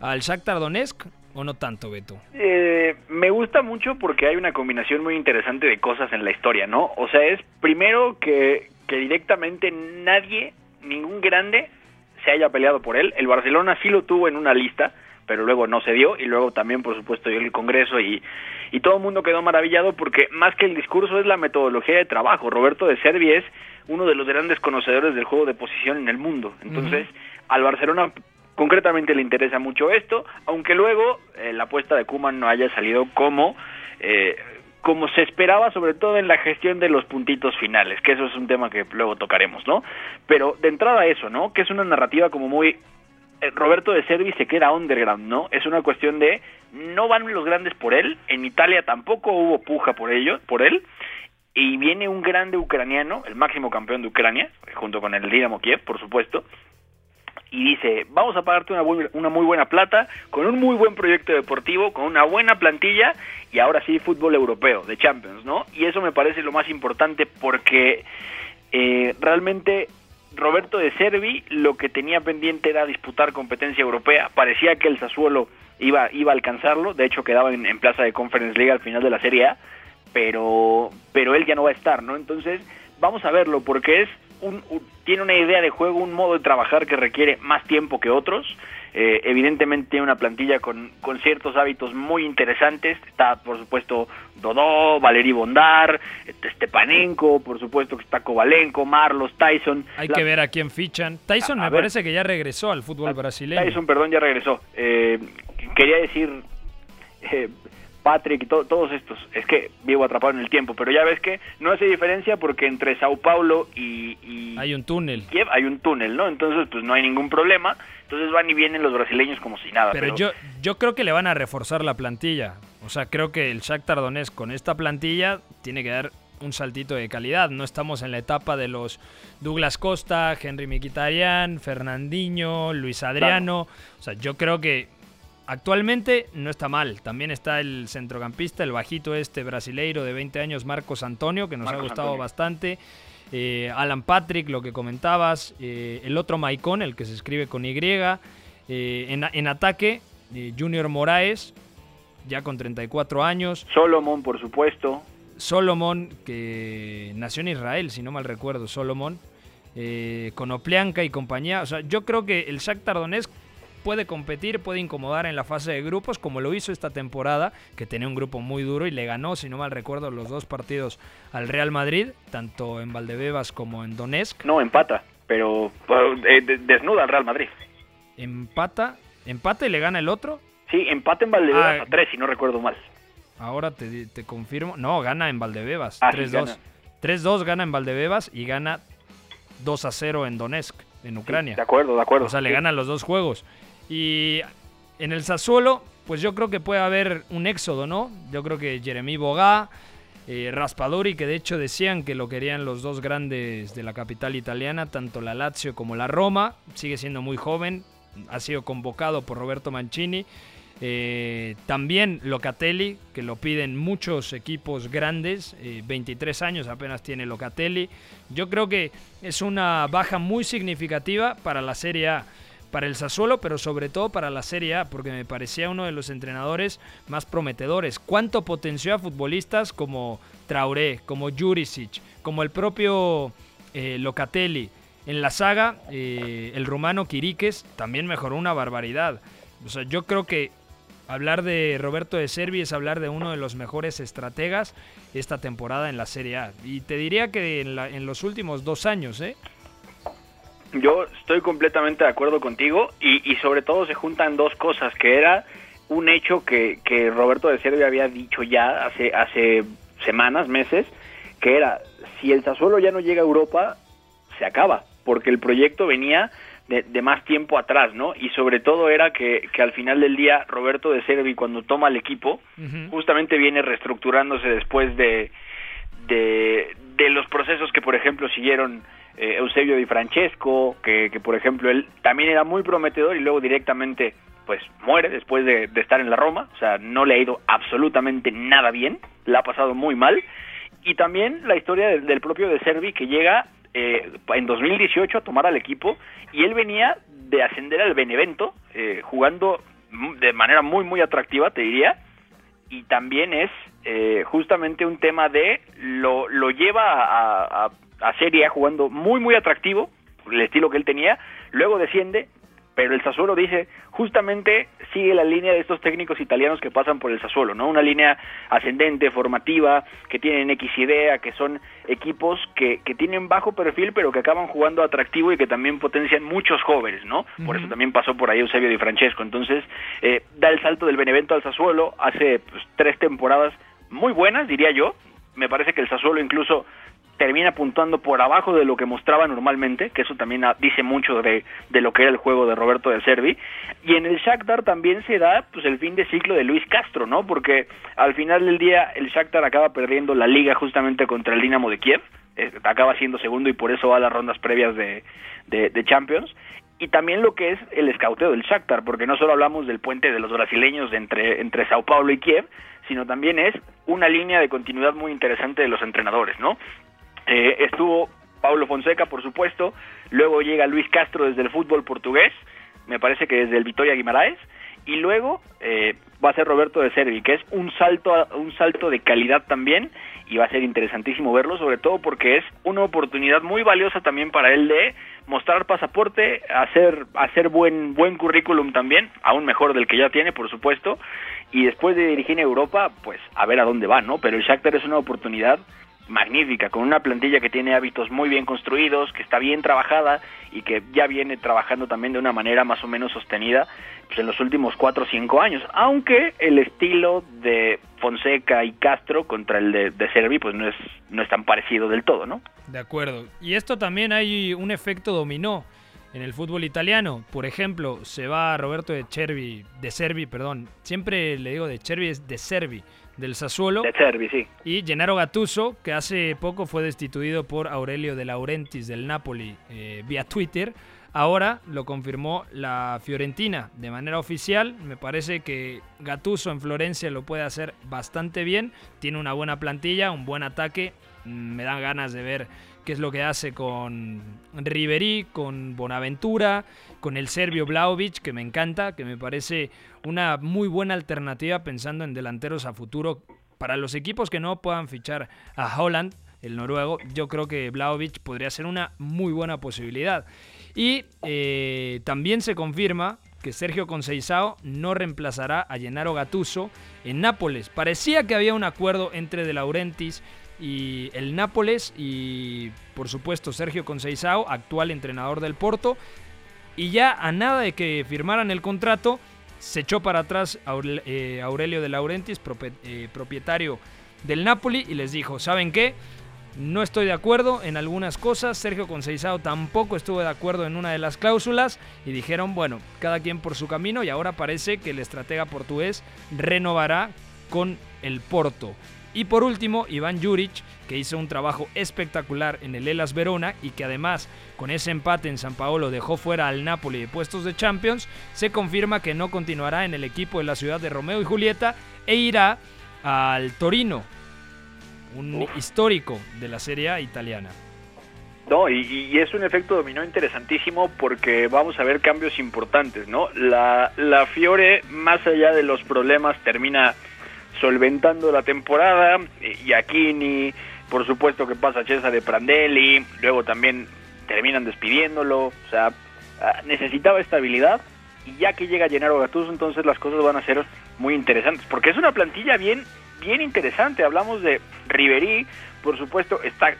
[SPEAKER 1] al Shakhtar Donetsk o no tanto, Beto?
[SPEAKER 2] Eh, me gusta mucho porque hay una combinación muy interesante de cosas en la historia, ¿no? O sea, es primero que, que directamente nadie, ningún grande, se haya peleado por él. El Barcelona sí lo tuvo en una lista, pero luego no se dio y luego también, por supuesto, dio el Congreso y, y todo el mundo quedó maravillado porque más que el discurso es la metodología de trabajo. Roberto de Servi es uno de los grandes conocedores del juego de posición en el mundo. Entonces, al Barcelona concretamente le interesa mucho esto, aunque luego eh, la apuesta de Kuman no haya salido como eh, como se esperaba, sobre todo en la gestión de los puntitos finales, que eso es un tema que luego tocaremos, ¿no? Pero de entrada eso, ¿no? Que es una narrativa como muy... Eh, Roberto de Servi se queda underground, ¿no? Es una cuestión de no van los grandes por él, en Italia tampoco hubo puja por ello, por él, y viene un grande ucraniano, el máximo campeón de Ucrania, junto con el Dinamo Kiev, por supuesto, y dice, vamos a pagarte una, una muy buena plata, con un muy buen proyecto deportivo, con una buena plantilla y ahora sí fútbol europeo, de Champions, ¿no? Y eso me parece lo más importante porque eh, realmente Roberto de Servi lo que tenía pendiente era disputar competencia europea, parecía que el Sassuolo iba, iba a alcanzarlo, de hecho quedaba en, en plaza de Conference League al final de la Serie A, pero, pero él ya no va a estar, ¿no? Entonces, vamos a verlo, porque es un, tiene una idea de juego, un modo de trabajar que requiere más tiempo que otros. Eh, evidentemente tiene una plantilla con, con, ciertos hábitos muy interesantes. Está, por supuesto, Dodó, Valery Bondar, este, Stepanenko, por supuesto que está Kovalenko, Marlos, Tyson.
[SPEAKER 1] Hay que ver a quién fichan. Tyson me parece que ya regresó al fútbol brasileño.
[SPEAKER 2] Tyson, perdón, ya regresó. Eh, quería decir... Eh, Patrick, to- todos estos. Es que vivo atrapado en el tiempo, pero ya ves que no hace diferencia porque entre Sao Paulo y, y
[SPEAKER 1] Hay un túnel.
[SPEAKER 2] Kiev hay un túnel, ¿no? Entonces, pues no hay ningún problema. Entonces van y vienen los brasileños como si nada.
[SPEAKER 1] Pero yo, yo creo que le van a reforzar la plantilla. O sea, creo que el Shakhtar Donetsk con esta plantilla tiene que dar un saltito de calidad. No estamos en la etapa de los Douglas Costa, Henry Mkhitaryan, Fernandinho, Luis Adriano. O sea, yo creo que actualmente no está mal. También está el centrocampista, el bajito este brasileiro de 20 años, Marcos Antonio, que nos ha gustado
[SPEAKER 2] Antonio.
[SPEAKER 1] bastante. Eh, Alan Patrick, lo que comentabas. eh, el otro Maicon, el que se escribe con Y. Eh, en, en ataque, Junior Moraes, ya con 34 años.
[SPEAKER 2] Solomon, por supuesto.
[SPEAKER 1] Solomon, que nació en Israel, si no mal recuerdo, Solomon. Con Oplianka y compañía. O sea, yo creo que el Shakhtar Donetsk puede competir, puede incomodar en la fase de grupos, como lo hizo esta temporada, que tenía un grupo muy duro y le ganó, si no mal recuerdo, los dos partidos al Real Madrid, tanto en Valdebebas como en Donetsk.
[SPEAKER 2] No, empata, pero eh, de- desnuda al Real Madrid.
[SPEAKER 1] Empata, empata y le gana el otro.
[SPEAKER 2] Sí, empate en Valdebebas
[SPEAKER 1] Ah.
[SPEAKER 2] a tres, si no recuerdo mal.
[SPEAKER 1] Ahora te, te confirmo. No, gana en Valdebebas.
[SPEAKER 2] Ah, sí,
[SPEAKER 1] 3-2.
[SPEAKER 2] gana.
[SPEAKER 1] 3-2 gana en Valdebebas y gana 2-0 en Donetsk, en Ucrania.
[SPEAKER 2] De acuerdo, de acuerdo.
[SPEAKER 1] O sea, le
[SPEAKER 2] Sí.
[SPEAKER 1] ganan los dos juegos. Y en el Sassuolo, pues yo creo que puede haber un éxodo, ¿no? Yo creo que Jeremy Bogá, eh, Raspadori, que de hecho decían que lo querían los dos grandes de la capital italiana, tanto la Lazio como la Roma, sigue siendo muy joven, ha sido convocado por Roberto Mancini. Eh, también Locatelli, que lo piden muchos equipos grandes, eh, 23 años apenas tiene Locatelli. Yo creo que es una baja muy significativa para la Serie A, para el Sassuolo, pero sobre todo para la Serie A, porque me parecía uno de los entrenadores más prometedores. ¿Cuánto potenció a futbolistas como Traoré, como Jurisic, como el propio eh, Locatelli? En la saga, eh, el rumano Quiriques también mejoró una barbaridad. O sea, yo creo que hablar de Roberto de Servi es hablar de uno de los mejores estrategas esta temporada en la Serie A. Y te diría que en, la- en los últimos dos años, ¿eh?
[SPEAKER 2] Yo estoy completamente de acuerdo contigo y, y sobre todo se juntan dos cosas, que era un hecho que, que Roberto de Servi había dicho ya hace, hace semanas, meses, que era, si el Sassuolo ya no llega a Europa, se acaba, porque el proyecto venía de, de más tiempo atrás, ¿no? Y sobre todo era que, que al final del día Roberto de Servi cuando toma el equipo, justamente viene reestructurándose después de, de, de los procesos que, por ejemplo, siguieron eh, Eusebio Di Francesco, que, por ejemplo, él también era muy prometedor y luego directamente, pues, muere después de, estar en la Roma. O sea, no le ha ido absolutamente nada bien, la ha pasado muy mal. Y también la historia del, del propio De Servi, que llega eh, en 2018 a tomar al equipo y él venía de ascender al Benevento, eh, jugando de manera muy, muy atractiva, te diría, y también es eh, justamente un tema de lo, lo lleva a, a, a Serie A jugando muy muy atractivo el estilo que él tenía luego desciende pero el Sassuolo dice justamente sigue la línea de estos técnicos italianos que pasan por el Sassuolo no una línea ascendente formativa que tienen X idea que son equipos que, que tienen bajo perfil pero que acaban jugando atractivo y que también potencian muchos jóvenes no por eso también pasó por ahí Eusebio Di Francesco. Entonces eh, da el salto del Benevento al Sassuolo hace pues, tres temporadas muy buenas diría yo. Me parece que el Sassuolo incluso termina puntuando por abajo de lo que mostraba normalmente, que eso también ah, dice mucho de, de lo que era el juego de Roberto de Servi, y en el Shakhtar también se da pues el fin de ciclo de Luis Castro, ¿no? Porque al final del día el Shakhtar acaba perdiendo la liga justamente contra el Dinamo de Kiev, eh, acaba siendo segundo y por eso va a las rondas previas de, de, de Champions, y también lo que es el escauteo del Shakhtar, porque no solo hablamos del puente de los brasileños entre, entre Sao Paulo y Kiev, sino también es una línea de continuidad muy interesante de los entrenadores, ¿no? Eh, estuvo Paulo Fonseca, por supuesto, luego llega Luis Castro desde el fútbol portugués, me parece que desde el Vitoria Guimaraes, y luego eh, va a ser Roberto de Servi, que es un salto, un salto de calidad también, y va a ser interesantísimo verlo, sobre todo porque es una oportunidad muy valiosa también para él de mostrar pasaporte, hacer, hacer buen, buen currículum también, aún mejor del que ya tiene, por supuesto, y después de dirigir en Europa, pues a ver a dónde va, ¿no? Pero el Shakhtar es una oportunidad magnífica, con una plantilla que tiene hábitos muy bien construidos, que está bien trabajada y que ya viene trabajando también de una manera más o menos sostenida pues, en los últimos cuatro o cinco años, aunque el estilo de Fonseca y Castro contra el de, de Servi pues no es, no es tan parecido del todo, ¿no?
[SPEAKER 1] De acuerdo. Y esto también hay un efecto dominó en el fútbol italiano. Por ejemplo, se va Roberto de Cervi, de Servi, perdón. Siempre le digo de Cervi, es de Servi, del Sassuolo.
[SPEAKER 2] De Cervi, sí.
[SPEAKER 1] Y Gennaro Gattuso, que hace poco fue destituido por Aurelio de Laurentiis del Napoli eh, vía Twitter. Ahora lo confirmó la Fiorentina de manera oficial. Me parece que Gattuso en Florencia lo puede hacer bastante bien. Tiene una buena plantilla, un buen ataque. Mm, me dan ganas de ver qué es lo que hace con Ribery, con Bonaventura, con el serbio Vlaovic, que me encanta, que me parece una muy buena alternativa pensando en delanteros a futuro para los equipos que no puedan fichar a Holland, el noruego. Yo creo que Vlaovic podría ser una muy buena posibilidad. Y eh, también se confirma que Sergio Conceição no reemplazará a Gennaro Gattuso en Nápoles. Parecía que había un acuerdo entre De Laurentiis y el Nápoles y por supuesto Sergio Conceição, actual entrenador del Porto. Y ya a nada de que firmaran el contrato, se echó para atrás eh, Aurelio de Laurentiis, eh, propietario del Napoli, y les dijo, ¿saben qué? No estoy de acuerdo en algunas cosas, Sergio Conceição tampoco estuvo de acuerdo en una de las cláusulas y dijeron, bueno, cada quien por su camino y ahora parece que el estratega portugués renovará con el Porto. Y por último, Iván Juric, que hizo un trabajo espectacular en el Elas Verona y que además con ese empate en San Paolo dejó fuera al Napoli de puestos de Champions, se confirma que no continuará en el equipo de la ciudad de Romeo y Julieta e irá al Torino, un histórico de la Serie A italiana.
[SPEAKER 2] No, y, es un efecto dominó interesantísimo porque vamos a ver cambios importantes, ¿no? La, la Fiore, más allá de los problemas, termina solventando la temporada, y Aquini, por supuesto que pasa César de Prandelli, luego también terminan despidiéndolo, o sea, ah, necesitaba estabilidad, y ya que llega Gennaro Gattuso, entonces las cosas van a ser muy interesantes, porque es una plantilla bien bien interesante. Hablamos de Riverí, por supuesto, está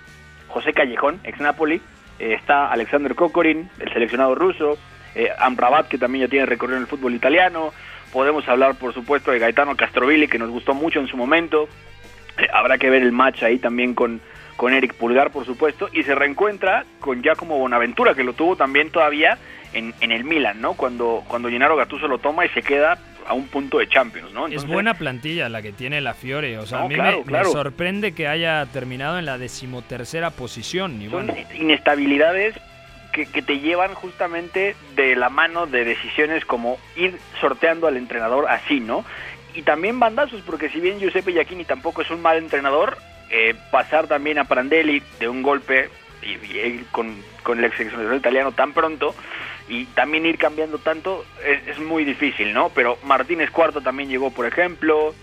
[SPEAKER 2] José Callejón, ex Napoli, eh, está Alexander Kokorin, el seleccionado ruso, eh, Amrabat, que también ya tiene recorrido en el fútbol italiano. Podemos hablar, por supuesto, de Gaetano Castrovilli, que nos gustó mucho en su momento. Eh, habrá que ver el match ahí también con, con Eric Pulgar, por supuesto. Y se reencuentra con Giacomo Bonaventura, que lo tuvo también todavía en, en el Milan, ¿no? Cuando, cuando Gennaro Gattuso lo toma y se queda a un punto de Champions, ¿no?
[SPEAKER 1] es buena plantilla la que tiene la Fiore, o sea, a mí me, sorprende que haya terminado en la decimotercera posición. Y
[SPEAKER 2] Son inestabilidades que, te llevan justamente de la mano de decisiones como ir sorteando al entrenador así, ¿no? Y también bandazos, porque si bien Giuseppe Giacchini tampoco es un mal entrenador, eh, pasar también a Prandelli de un golpe y, con, con el ex seleccionador italiano tan pronto, y también ir cambiando tanto es, muy difícil, ¿no? Pero Martínez Cuarto también llegó, por ejemplo,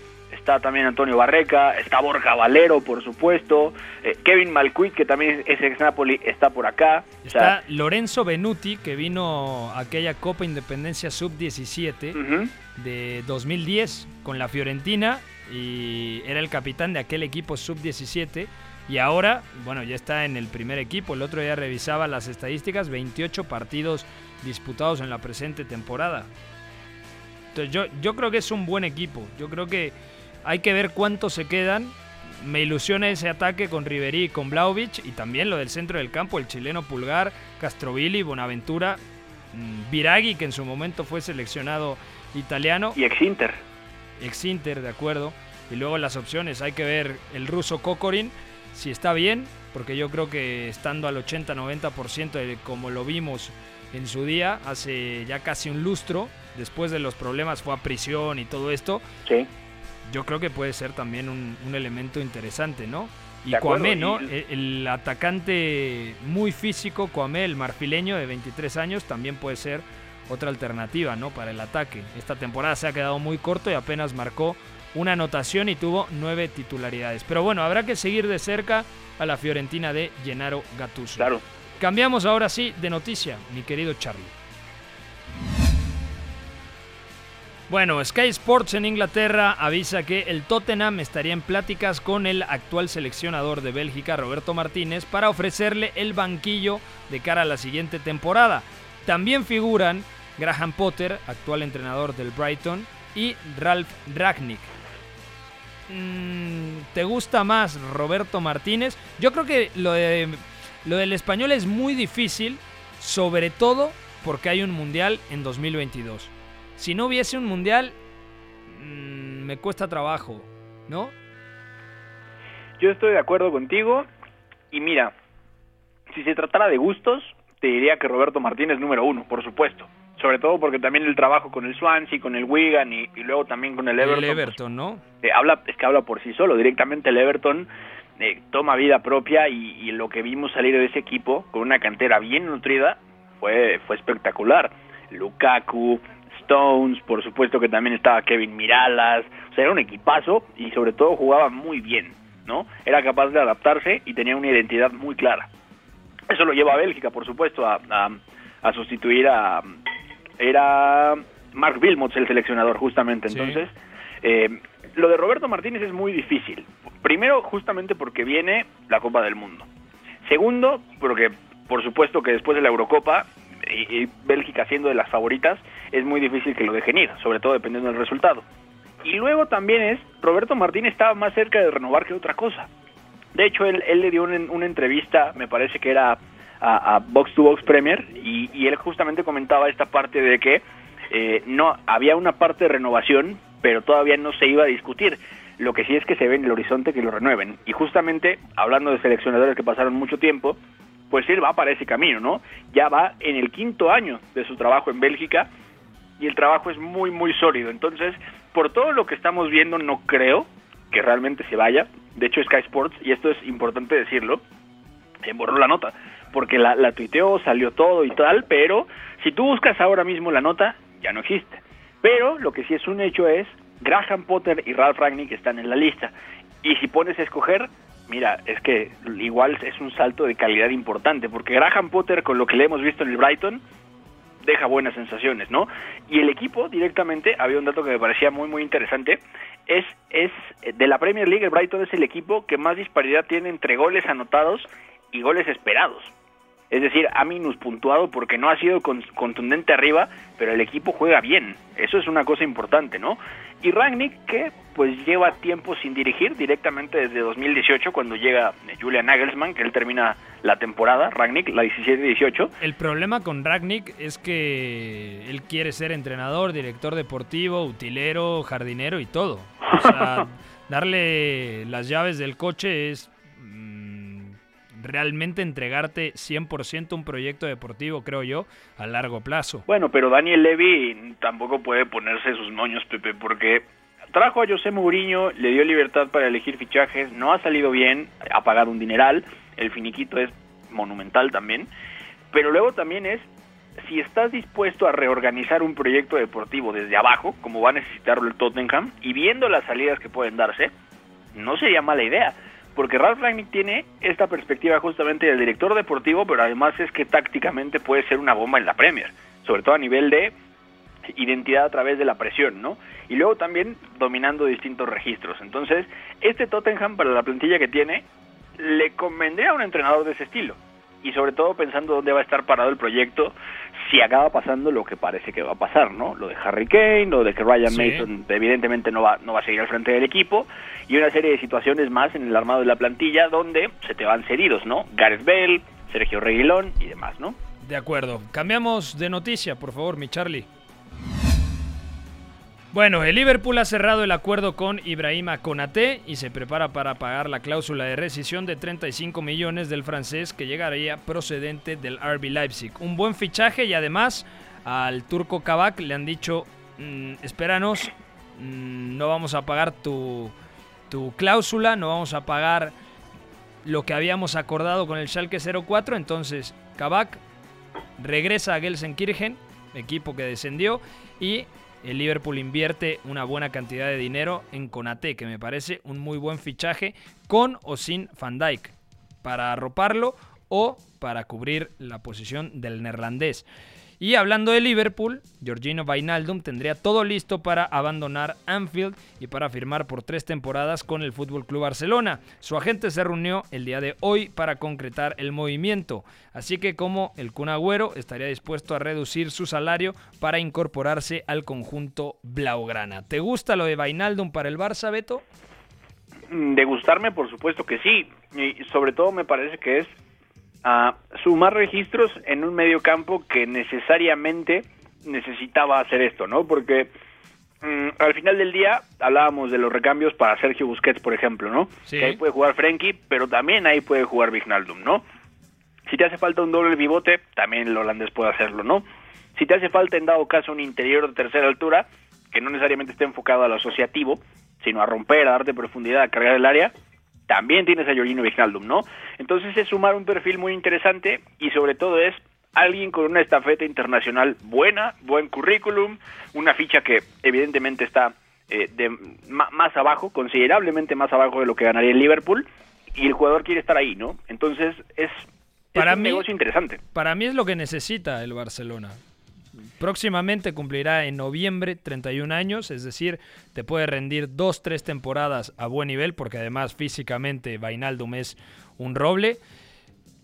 [SPEAKER 2] está también Antonio Barreca, está Borja Valero, por supuesto, eh, Kevin Malcuit, que también es ex Napoli, está por acá.
[SPEAKER 1] Está Lorenzo Benuti, que vino a aquella Copa Independencia Sub-17 de 2010 con la Fiorentina y era el capitán de aquel equipo Sub-17 y ahora, bueno, ya está en el primer equipo. El otro día revisaba las estadísticas, 28 partidos disputados en la presente temporada. Entonces yo, yo creo que es un buen equipo. Yo creo que hay que ver cuántos se quedan. Me ilusiona ese ataque con Riverí y con Blaovic y también lo del centro del campo, el chileno Pulgar, Castrovilli, Bonaventura, mm, Viragui, que en su momento fue seleccionado italiano.
[SPEAKER 2] Y ex-Inter.
[SPEAKER 1] Ex-Inter, de acuerdo. Y luego las opciones, hay que ver el ruso Kokorin si está bien, porque yo creo que estando al 80-90% de como lo vimos en su día, hace ya casi un lustro, después de los problemas fue a prisión y todo esto,
[SPEAKER 2] sí.
[SPEAKER 1] Yo creo que puede ser también un, elemento interesante, ¿no? Y Kwame, ¿no? E, el, atacante muy físico, Kwame, el marfileño de 23 años, también puede ser otra alternativa, ¿no? Para el ataque. Esta temporada se ha quedado muy corto y apenas marcó una anotación y tuvo nueve titularidades. Pero bueno, habrá que seguir de cerca a la Fiorentina de Gennaro Gattuso.
[SPEAKER 2] Claro.
[SPEAKER 1] Cambiamos ahora sí de noticia, mi querido Charlie. Bueno, Sky Sports en Inglaterra avisa que el Tottenham estaría en pláticas con el actual seleccionador de Bélgica, Roberto Martínez, para ofrecerle el banquillo de cara a la siguiente temporada. También figuran Graham Potter, actual entrenador del Brighton, y Ralph Ragnick. Mm, ¿Te gusta más Roberto Martínez? Yo creo que lo, de, lo del español es muy difícil, sobre todo porque hay un mundial en 2022. Si no hubiese un mundial, mmm, me cuesta trabajo, ¿no?
[SPEAKER 2] Yo estoy de acuerdo contigo. Y mira, si se tratara de gustos, te diría que Roberto Martínez número uno, por supuesto. Sobre todo porque también el trabajo con el Swansea, con el Wigan y, y luego también con el Everton.
[SPEAKER 1] El Everton, ¿no?
[SPEAKER 2] Eh, habla, es que habla por sí solo. Directamente el Everton eh, toma vida propia y, y, lo que vimos salir de ese equipo con una cantera bien nutrida fue, fue espectacular. Lukaku, Stones, por supuesto que también estaba Kevin Miralas, o sea, era un equipazo y sobre todo jugaba muy bien, ¿no? Era capaz de adaptarse y tenía una identidad muy clara. Eso lo lleva a Bélgica, por supuesto, a, a, a sustituir a... Era Mark Wilmots el seleccionador, justamente. Entonces, sí. eh, lo de Roberto Martínez es muy difícil. Primero, justamente porque viene la Copa del Mundo. Segundo, porque por supuesto que después de la Eurocopa y, y, Bélgica siendo de las favoritas, es muy difícil que lo dejen ir, sobre todo dependiendo del resultado. Y luego también es, Roberto Martínez estaba más cerca de renovar que otra cosa. De hecho, él, él le dio una, una, entrevista, me parece que era a, a Box to Box Premier, y, y, él justamente comentaba esta parte de que eh, no había una parte de renovación, pero todavía no se iba a discutir. Lo que sí es que se ve en el horizonte que lo renueven. Y justamente, hablando de seleccionadores que pasaron mucho tiempo, pues él va para ese camino, ¿no? Ya va en el quinto año de su trabajo en Bélgica y el trabajo es muy, muy sólido. Entonces, por todo lo que estamos viendo, no creo que realmente se vaya. De hecho, Sky Sports, y esto es importante decirlo, borró la nota, porque la, la tuiteó, salió todo y tal, pero si tú buscas ahora mismo la nota, ya no existe. Pero lo que sí es un hecho es, Graham Potter y Ralph Ragnick están en la lista. Y si pones a escoger, mira, es que igual es un salto de calidad importante, porque Graham Potter, con lo que le hemos visto en el Brighton, deja buenas sensaciones, ¿no? Y el equipo directamente, había un dato que me parecía muy muy interesante, es es de la Premier League el Brighton es el equipo que más disparidad tiene entre goles anotados y goles esperados. Es decir, ha minus puntuado porque no ha sido con, contundente arriba, pero el equipo juega bien. Eso es una cosa importante, ¿no? Y Ragnick, que pues lleva tiempo sin dirigir, directamente desde 2018, cuando llega Julian Nagelsmann, que él termina la temporada, Ragnick, la 17-18.
[SPEAKER 1] El problema con Ragnick es que él quiere ser entrenador, director deportivo, utilero, jardinero y todo. O sea, darle las llaves del coche es realmente entregarte 100% un proyecto deportivo, creo yo, a largo plazo.
[SPEAKER 2] Bueno, pero Daniel Levy tampoco puede ponerse sus moños, Pepe, porque trajo a José Mourinho, le dio libertad para elegir fichajes, no ha salido bien, ha pagado un dineral, el finiquito es monumental también, pero luego también es si estás dispuesto a reorganizar un proyecto deportivo desde abajo, como va a necesitarlo el Tottenham, y viendo las salidas que pueden darse, no sería mala idea porque Ralph Rangnick tiene esta perspectiva justamente del director deportivo, pero además es que tácticamente puede ser una bomba en la Premier, sobre todo a nivel de identidad a través de la presión, ¿no? Y luego también dominando distintos registros. Entonces, este Tottenham para la plantilla que tiene le convendría a un entrenador de ese estilo y sobre todo pensando dónde va a estar parado el proyecto si acaba pasando lo que parece que va a pasar, ¿no? Lo de Harry Kane, lo de que Ryan sí. Mason evidentemente no va, no va a seguir al frente del equipo y una serie de situaciones más en el armado de la plantilla donde se te van cedidos, ¿no? Gareth Bale, Sergio Reguilón y demás, ¿no?
[SPEAKER 1] De acuerdo. Cambiamos de noticia, por favor, mi Charlie. Bueno, el Liverpool ha cerrado el acuerdo con Ibrahima Konaté y se prepara para pagar la cláusula de rescisión de 35 millones del francés que llegaría procedente del RB Leipzig. Un buen fichaje y además al turco Kabak le han dicho, mmm, espéranos, mmm, no vamos a pagar tu, tu cláusula, no vamos a pagar lo que habíamos acordado con el Schalke 04, entonces Kabak regresa a Gelsenkirchen, equipo que descendió, y el Liverpool invierte una buena cantidad de dinero en Konate, que me parece un muy buen fichaje, con o sin Van Dijk, para arroparlo o para cubrir la posición del neerlandés. Y hablando de Liverpool, Georgino Vainaldum tendría todo listo para abandonar Anfield y para firmar por tres temporadas con el Fútbol Club Barcelona. Su agente se reunió el día de hoy para concretar el movimiento, así que como el Kun Agüero estaría dispuesto a reducir su salario para incorporarse al conjunto blaugrana. ¿Te gusta lo de Vainaldum para el Barça, Beto?
[SPEAKER 2] De gustarme, por supuesto que sí, y sobre todo me parece que es a sumar registros en un medio campo que necesariamente necesitaba hacer esto, ¿no? Porque mm, al final del día hablábamos de los recambios para Sergio Busquets, por ejemplo, ¿no?
[SPEAKER 1] Sí.
[SPEAKER 2] Que ahí puede jugar Frenkie, pero también ahí puede jugar Vignaldum, ¿no? Si te hace falta un doble pivote, también el holandés puede hacerlo, ¿no? Si te hace falta en dado caso un interior de tercera altura, que no necesariamente esté enfocado a lo asociativo, sino a romper, a darte profundidad, a cargar el área, también tienes a Jorginho Wijnaldum, ¿no? Entonces es sumar un perfil muy interesante y sobre todo es alguien con una estafeta internacional buena, buen currículum, una ficha que evidentemente está eh, de, ma- más abajo, considerablemente más abajo de lo que ganaría el Liverpool y el jugador quiere estar ahí, ¿no? Entonces es, es
[SPEAKER 1] Para
[SPEAKER 2] un
[SPEAKER 1] mí-
[SPEAKER 2] negocio interesante.
[SPEAKER 1] Para mí es lo que necesita el Barcelona. Próximamente cumplirá en noviembre 31 años, es decir, te puede rendir dos, tres temporadas a buen nivel, porque además físicamente Vainaldum es un roble.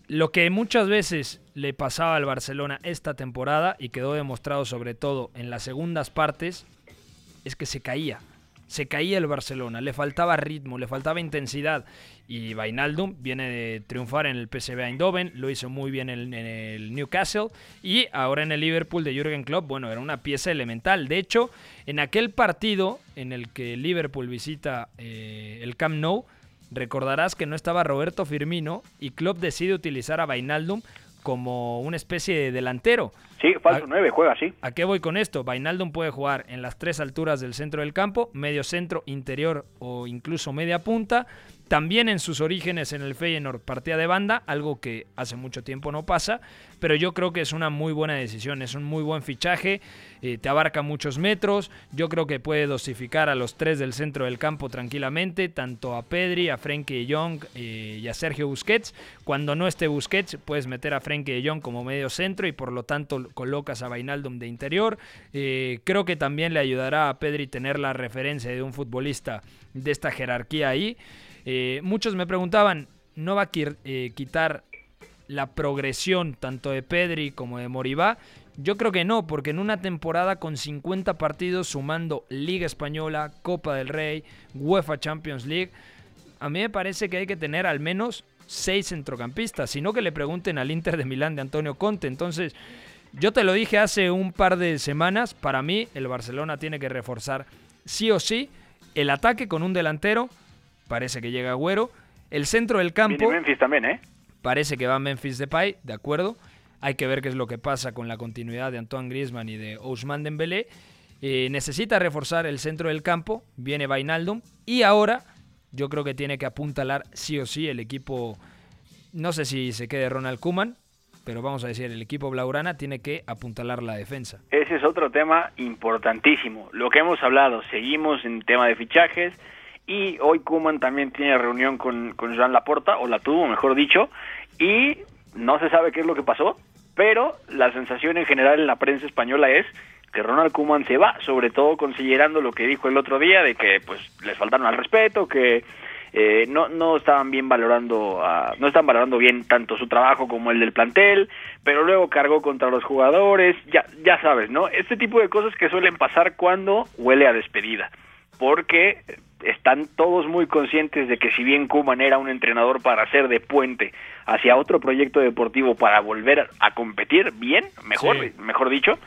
[SPEAKER 1] Lo que muchas veces le pasaba al Barcelona esta temporada y quedó demostrado sobre todo en las segundas partes es que se caía. Se caía el Barcelona, le faltaba ritmo, le faltaba intensidad. Y Vainaldum viene de triunfar en el PSV Eindhoven, lo hizo muy bien en, el Newcastle y ahora en el Liverpool de Jürgen Klopp, bueno, era una pieza elemental. De hecho, en aquel partido en el que Liverpool visita eh, el Camp Nou, recordarás que no estaba Roberto Firmino y Klopp decide utilizar a Vainaldum como una especie de delantero.
[SPEAKER 2] Sí, falso
[SPEAKER 1] Ah.
[SPEAKER 2] 9, juega así.
[SPEAKER 1] ¿A qué voy con esto? Vainaldum puede jugar en las tres alturas del centro del campo, medio centro, interior o incluso media punta. También en sus orígenes en el Feyenoord partía de banda, algo que hace mucho tiempo no pasa, pero yo creo que es una muy buena decisión, es un muy buen fichaje, eh, te abarca muchos metros, yo creo que puede dosificar a los tres del centro del campo tranquilamente, tanto a Pedri, a Frenkie de Jong eh, y a Sergio Busquets. Cuando no esté Busquets, puedes meter a Frenkie de Jong como medio centro y por lo tanto colocas a Vainaldum de interior. Eh, creo que también le ayudará a Pedri tener la referencia de un futbolista de esta jerarquía ahí. Eh, muchos me preguntaban, ¿no va a eh, quitar la progresión tanto de Pedri como de Moribá? Yo creo que no, porque en una temporada con 50 partidos sumando Liga Española, Copa del Rey, UEFA Champions League, a mí me parece que hay que tener al menos seis centrocampistas, sino que le pregunten al Inter de Milán de Antonio Conte. Entonces, yo te lo dije hace un par de semanas, para mí el Barcelona tiene que reforzar sí o sí el ataque con un delantero, parece que llega Agüero, el centro del campo,
[SPEAKER 2] Viene Memphis también, ¿eh?
[SPEAKER 1] parece que va Memphis Depay, de acuerdo. Hay que ver qué es lo que pasa con la continuidad de Antoine Griezmann y de Ousmane Dembélé. Eh, necesita reforzar el centro del campo, viene Vainaldum y ahora yo creo que tiene que apuntalar sí o sí el equipo, no sé si se quede Ronald Kuman, pero vamos a decir, el equipo Blaugrana tiene que apuntalar la defensa.
[SPEAKER 2] Ese es otro tema importantísimo. Lo que hemos hablado, seguimos en tema de fichajes y hoy Kuman también tiene reunión con, con Joan Laporta, o la tuvo, mejor dicho, y no se sabe qué es lo que pasó, pero la sensación en general en la prensa española es que Ronald Koeman se va, sobre todo considerando lo que dijo el otro día de que pues les faltaron al respeto, que eh, no no estaban bien valorando a- no están valorando bien tanto su trabajo como el del plantel, pero luego cargó contra los jugadores, ya ya sabes, ¿no? Este tipo de cosas que suelen pasar cuando huele a despedida, porque están todos muy conscientes de que si bien Kuman era un entrenador para hacer de puente hacia otro proyecto deportivo para volver a competir bien, mejor
[SPEAKER 1] Sí.
[SPEAKER 2] mejor dicho,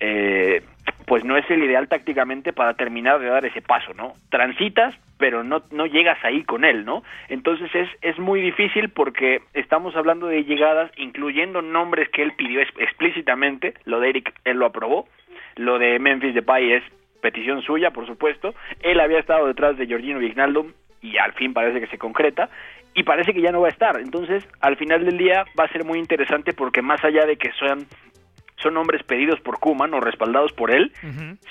[SPEAKER 2] eh, pues no es el ideal tácticamente para terminar de dar ese paso, ¿no? Transitas, pero no, no llegas ahí con él, ¿no? Entonces es, es muy difícil porque estamos hablando de llegadas, incluyendo nombres que él pidió ex- explícitamente, lo de Eric, él lo aprobó, lo de Memphis Depay es petición suya, por supuesto, él había estado detrás de Georgino Vignaldum y al fin parece que se concreta, y parece que ya no va a estar, entonces al final del día va a ser muy interesante porque más allá de que sean son nombres pedidos por Kuman o respaldados por él,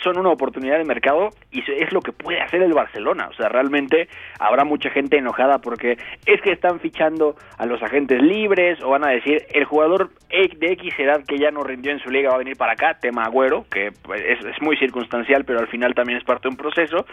[SPEAKER 2] son una oportunidad de mercado y es lo que puede hacer el Barcelona. O sea, realmente habrá mucha gente enojada porque es que están fichando a los agentes libres o van a decir el jugador de X edad que ya no rindió en su liga va a venir para acá, tema Agüero, que es, es muy circunstancial, pero al final también es parte de un proceso,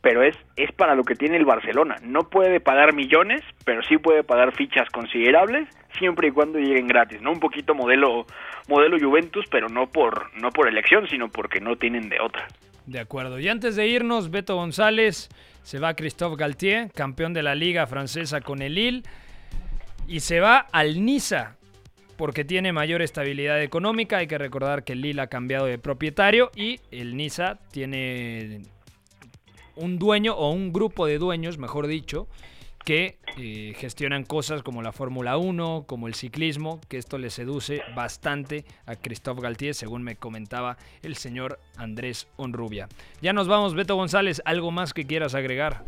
[SPEAKER 2] pero es, es para lo que tiene el Barcelona. No puede pagar millones, pero sí puede pagar fichas considerables siempre y cuando lleguen gratis, ¿no? Un poquito modelo modelo Juventus, pero no por no por elección, sino porque no tienen de otra.
[SPEAKER 1] De acuerdo. Y antes de irnos, Beto González se va a Christophe Galtier, campeón de la liga francesa con el Lille, y se va al Niza porque tiene mayor estabilidad económica. Hay que recordar que el Lille ha cambiado de propietario y el Niza tiene un dueño o un grupo de dueños, mejor dicho, que eh, gestionan cosas como la Fórmula 1, como el ciclismo, que esto le seduce bastante a Christophe Galtier, según me comentaba el señor Andrés Onrubia. Ya nos vamos, Beto González, ¿algo más que quieras agregar?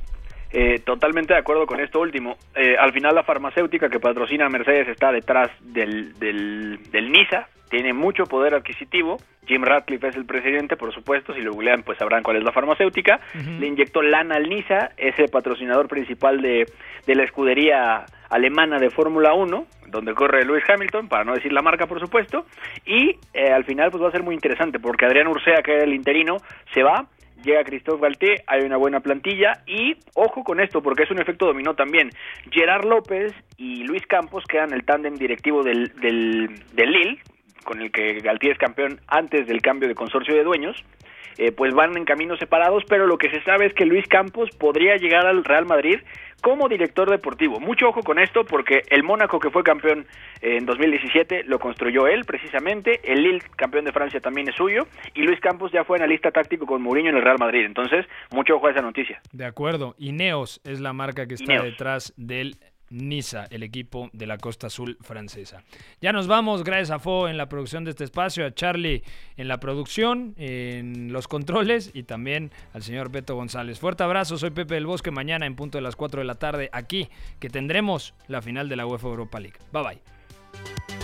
[SPEAKER 2] Eh, totalmente de acuerdo con esto último. Eh, al final la farmacéutica que patrocina a Mercedes está detrás del, del, del NISA, tiene mucho poder adquisitivo. Jim Ratcliffe es el presidente, por supuesto, si lo googlean pues sabrán cuál es la farmacéutica. Le inyectó lana al NISA, ese patrocinador principal de, de la escudería alemana de Fórmula 1, donde corre Lewis Hamilton, para no decir la marca, por supuesto, y eh, al final pues va a ser muy interesante, porque Adrián Ursea, que era el interino, se va, llega Christophe Galté, hay una buena plantilla y ojo con esto porque es un efecto dominó también. Gerard López y Luis Campos quedan el tándem directivo del, del, del Lille, con el que Galtier es campeón antes del cambio de consorcio de dueños, eh, pues van en caminos separados, pero lo que se sabe es que Luis Campos podría llegar al Real Madrid como director deportivo. Mucho ojo con esto porque el Mónaco que fue campeón en 2017 lo construyó él precisamente, el Lille campeón de Francia también es suyo y Luis Campos ya fue analista táctico con Mourinho en el Real Madrid. Entonces, mucho ojo a esa noticia.
[SPEAKER 1] De acuerdo, Ineos es la marca que está detrás del Niza, el equipo de la Costa Azul francesa. Ya nos vamos, gracias a Fo en la producción de este espacio, a Charlie en la producción, en los controles y también al señor Beto González. Fuerte abrazo, soy Pepe del Bosque, mañana en punto de las 4 de la tarde aquí, que tendremos la final de la UEFA Europa League. Bye bye.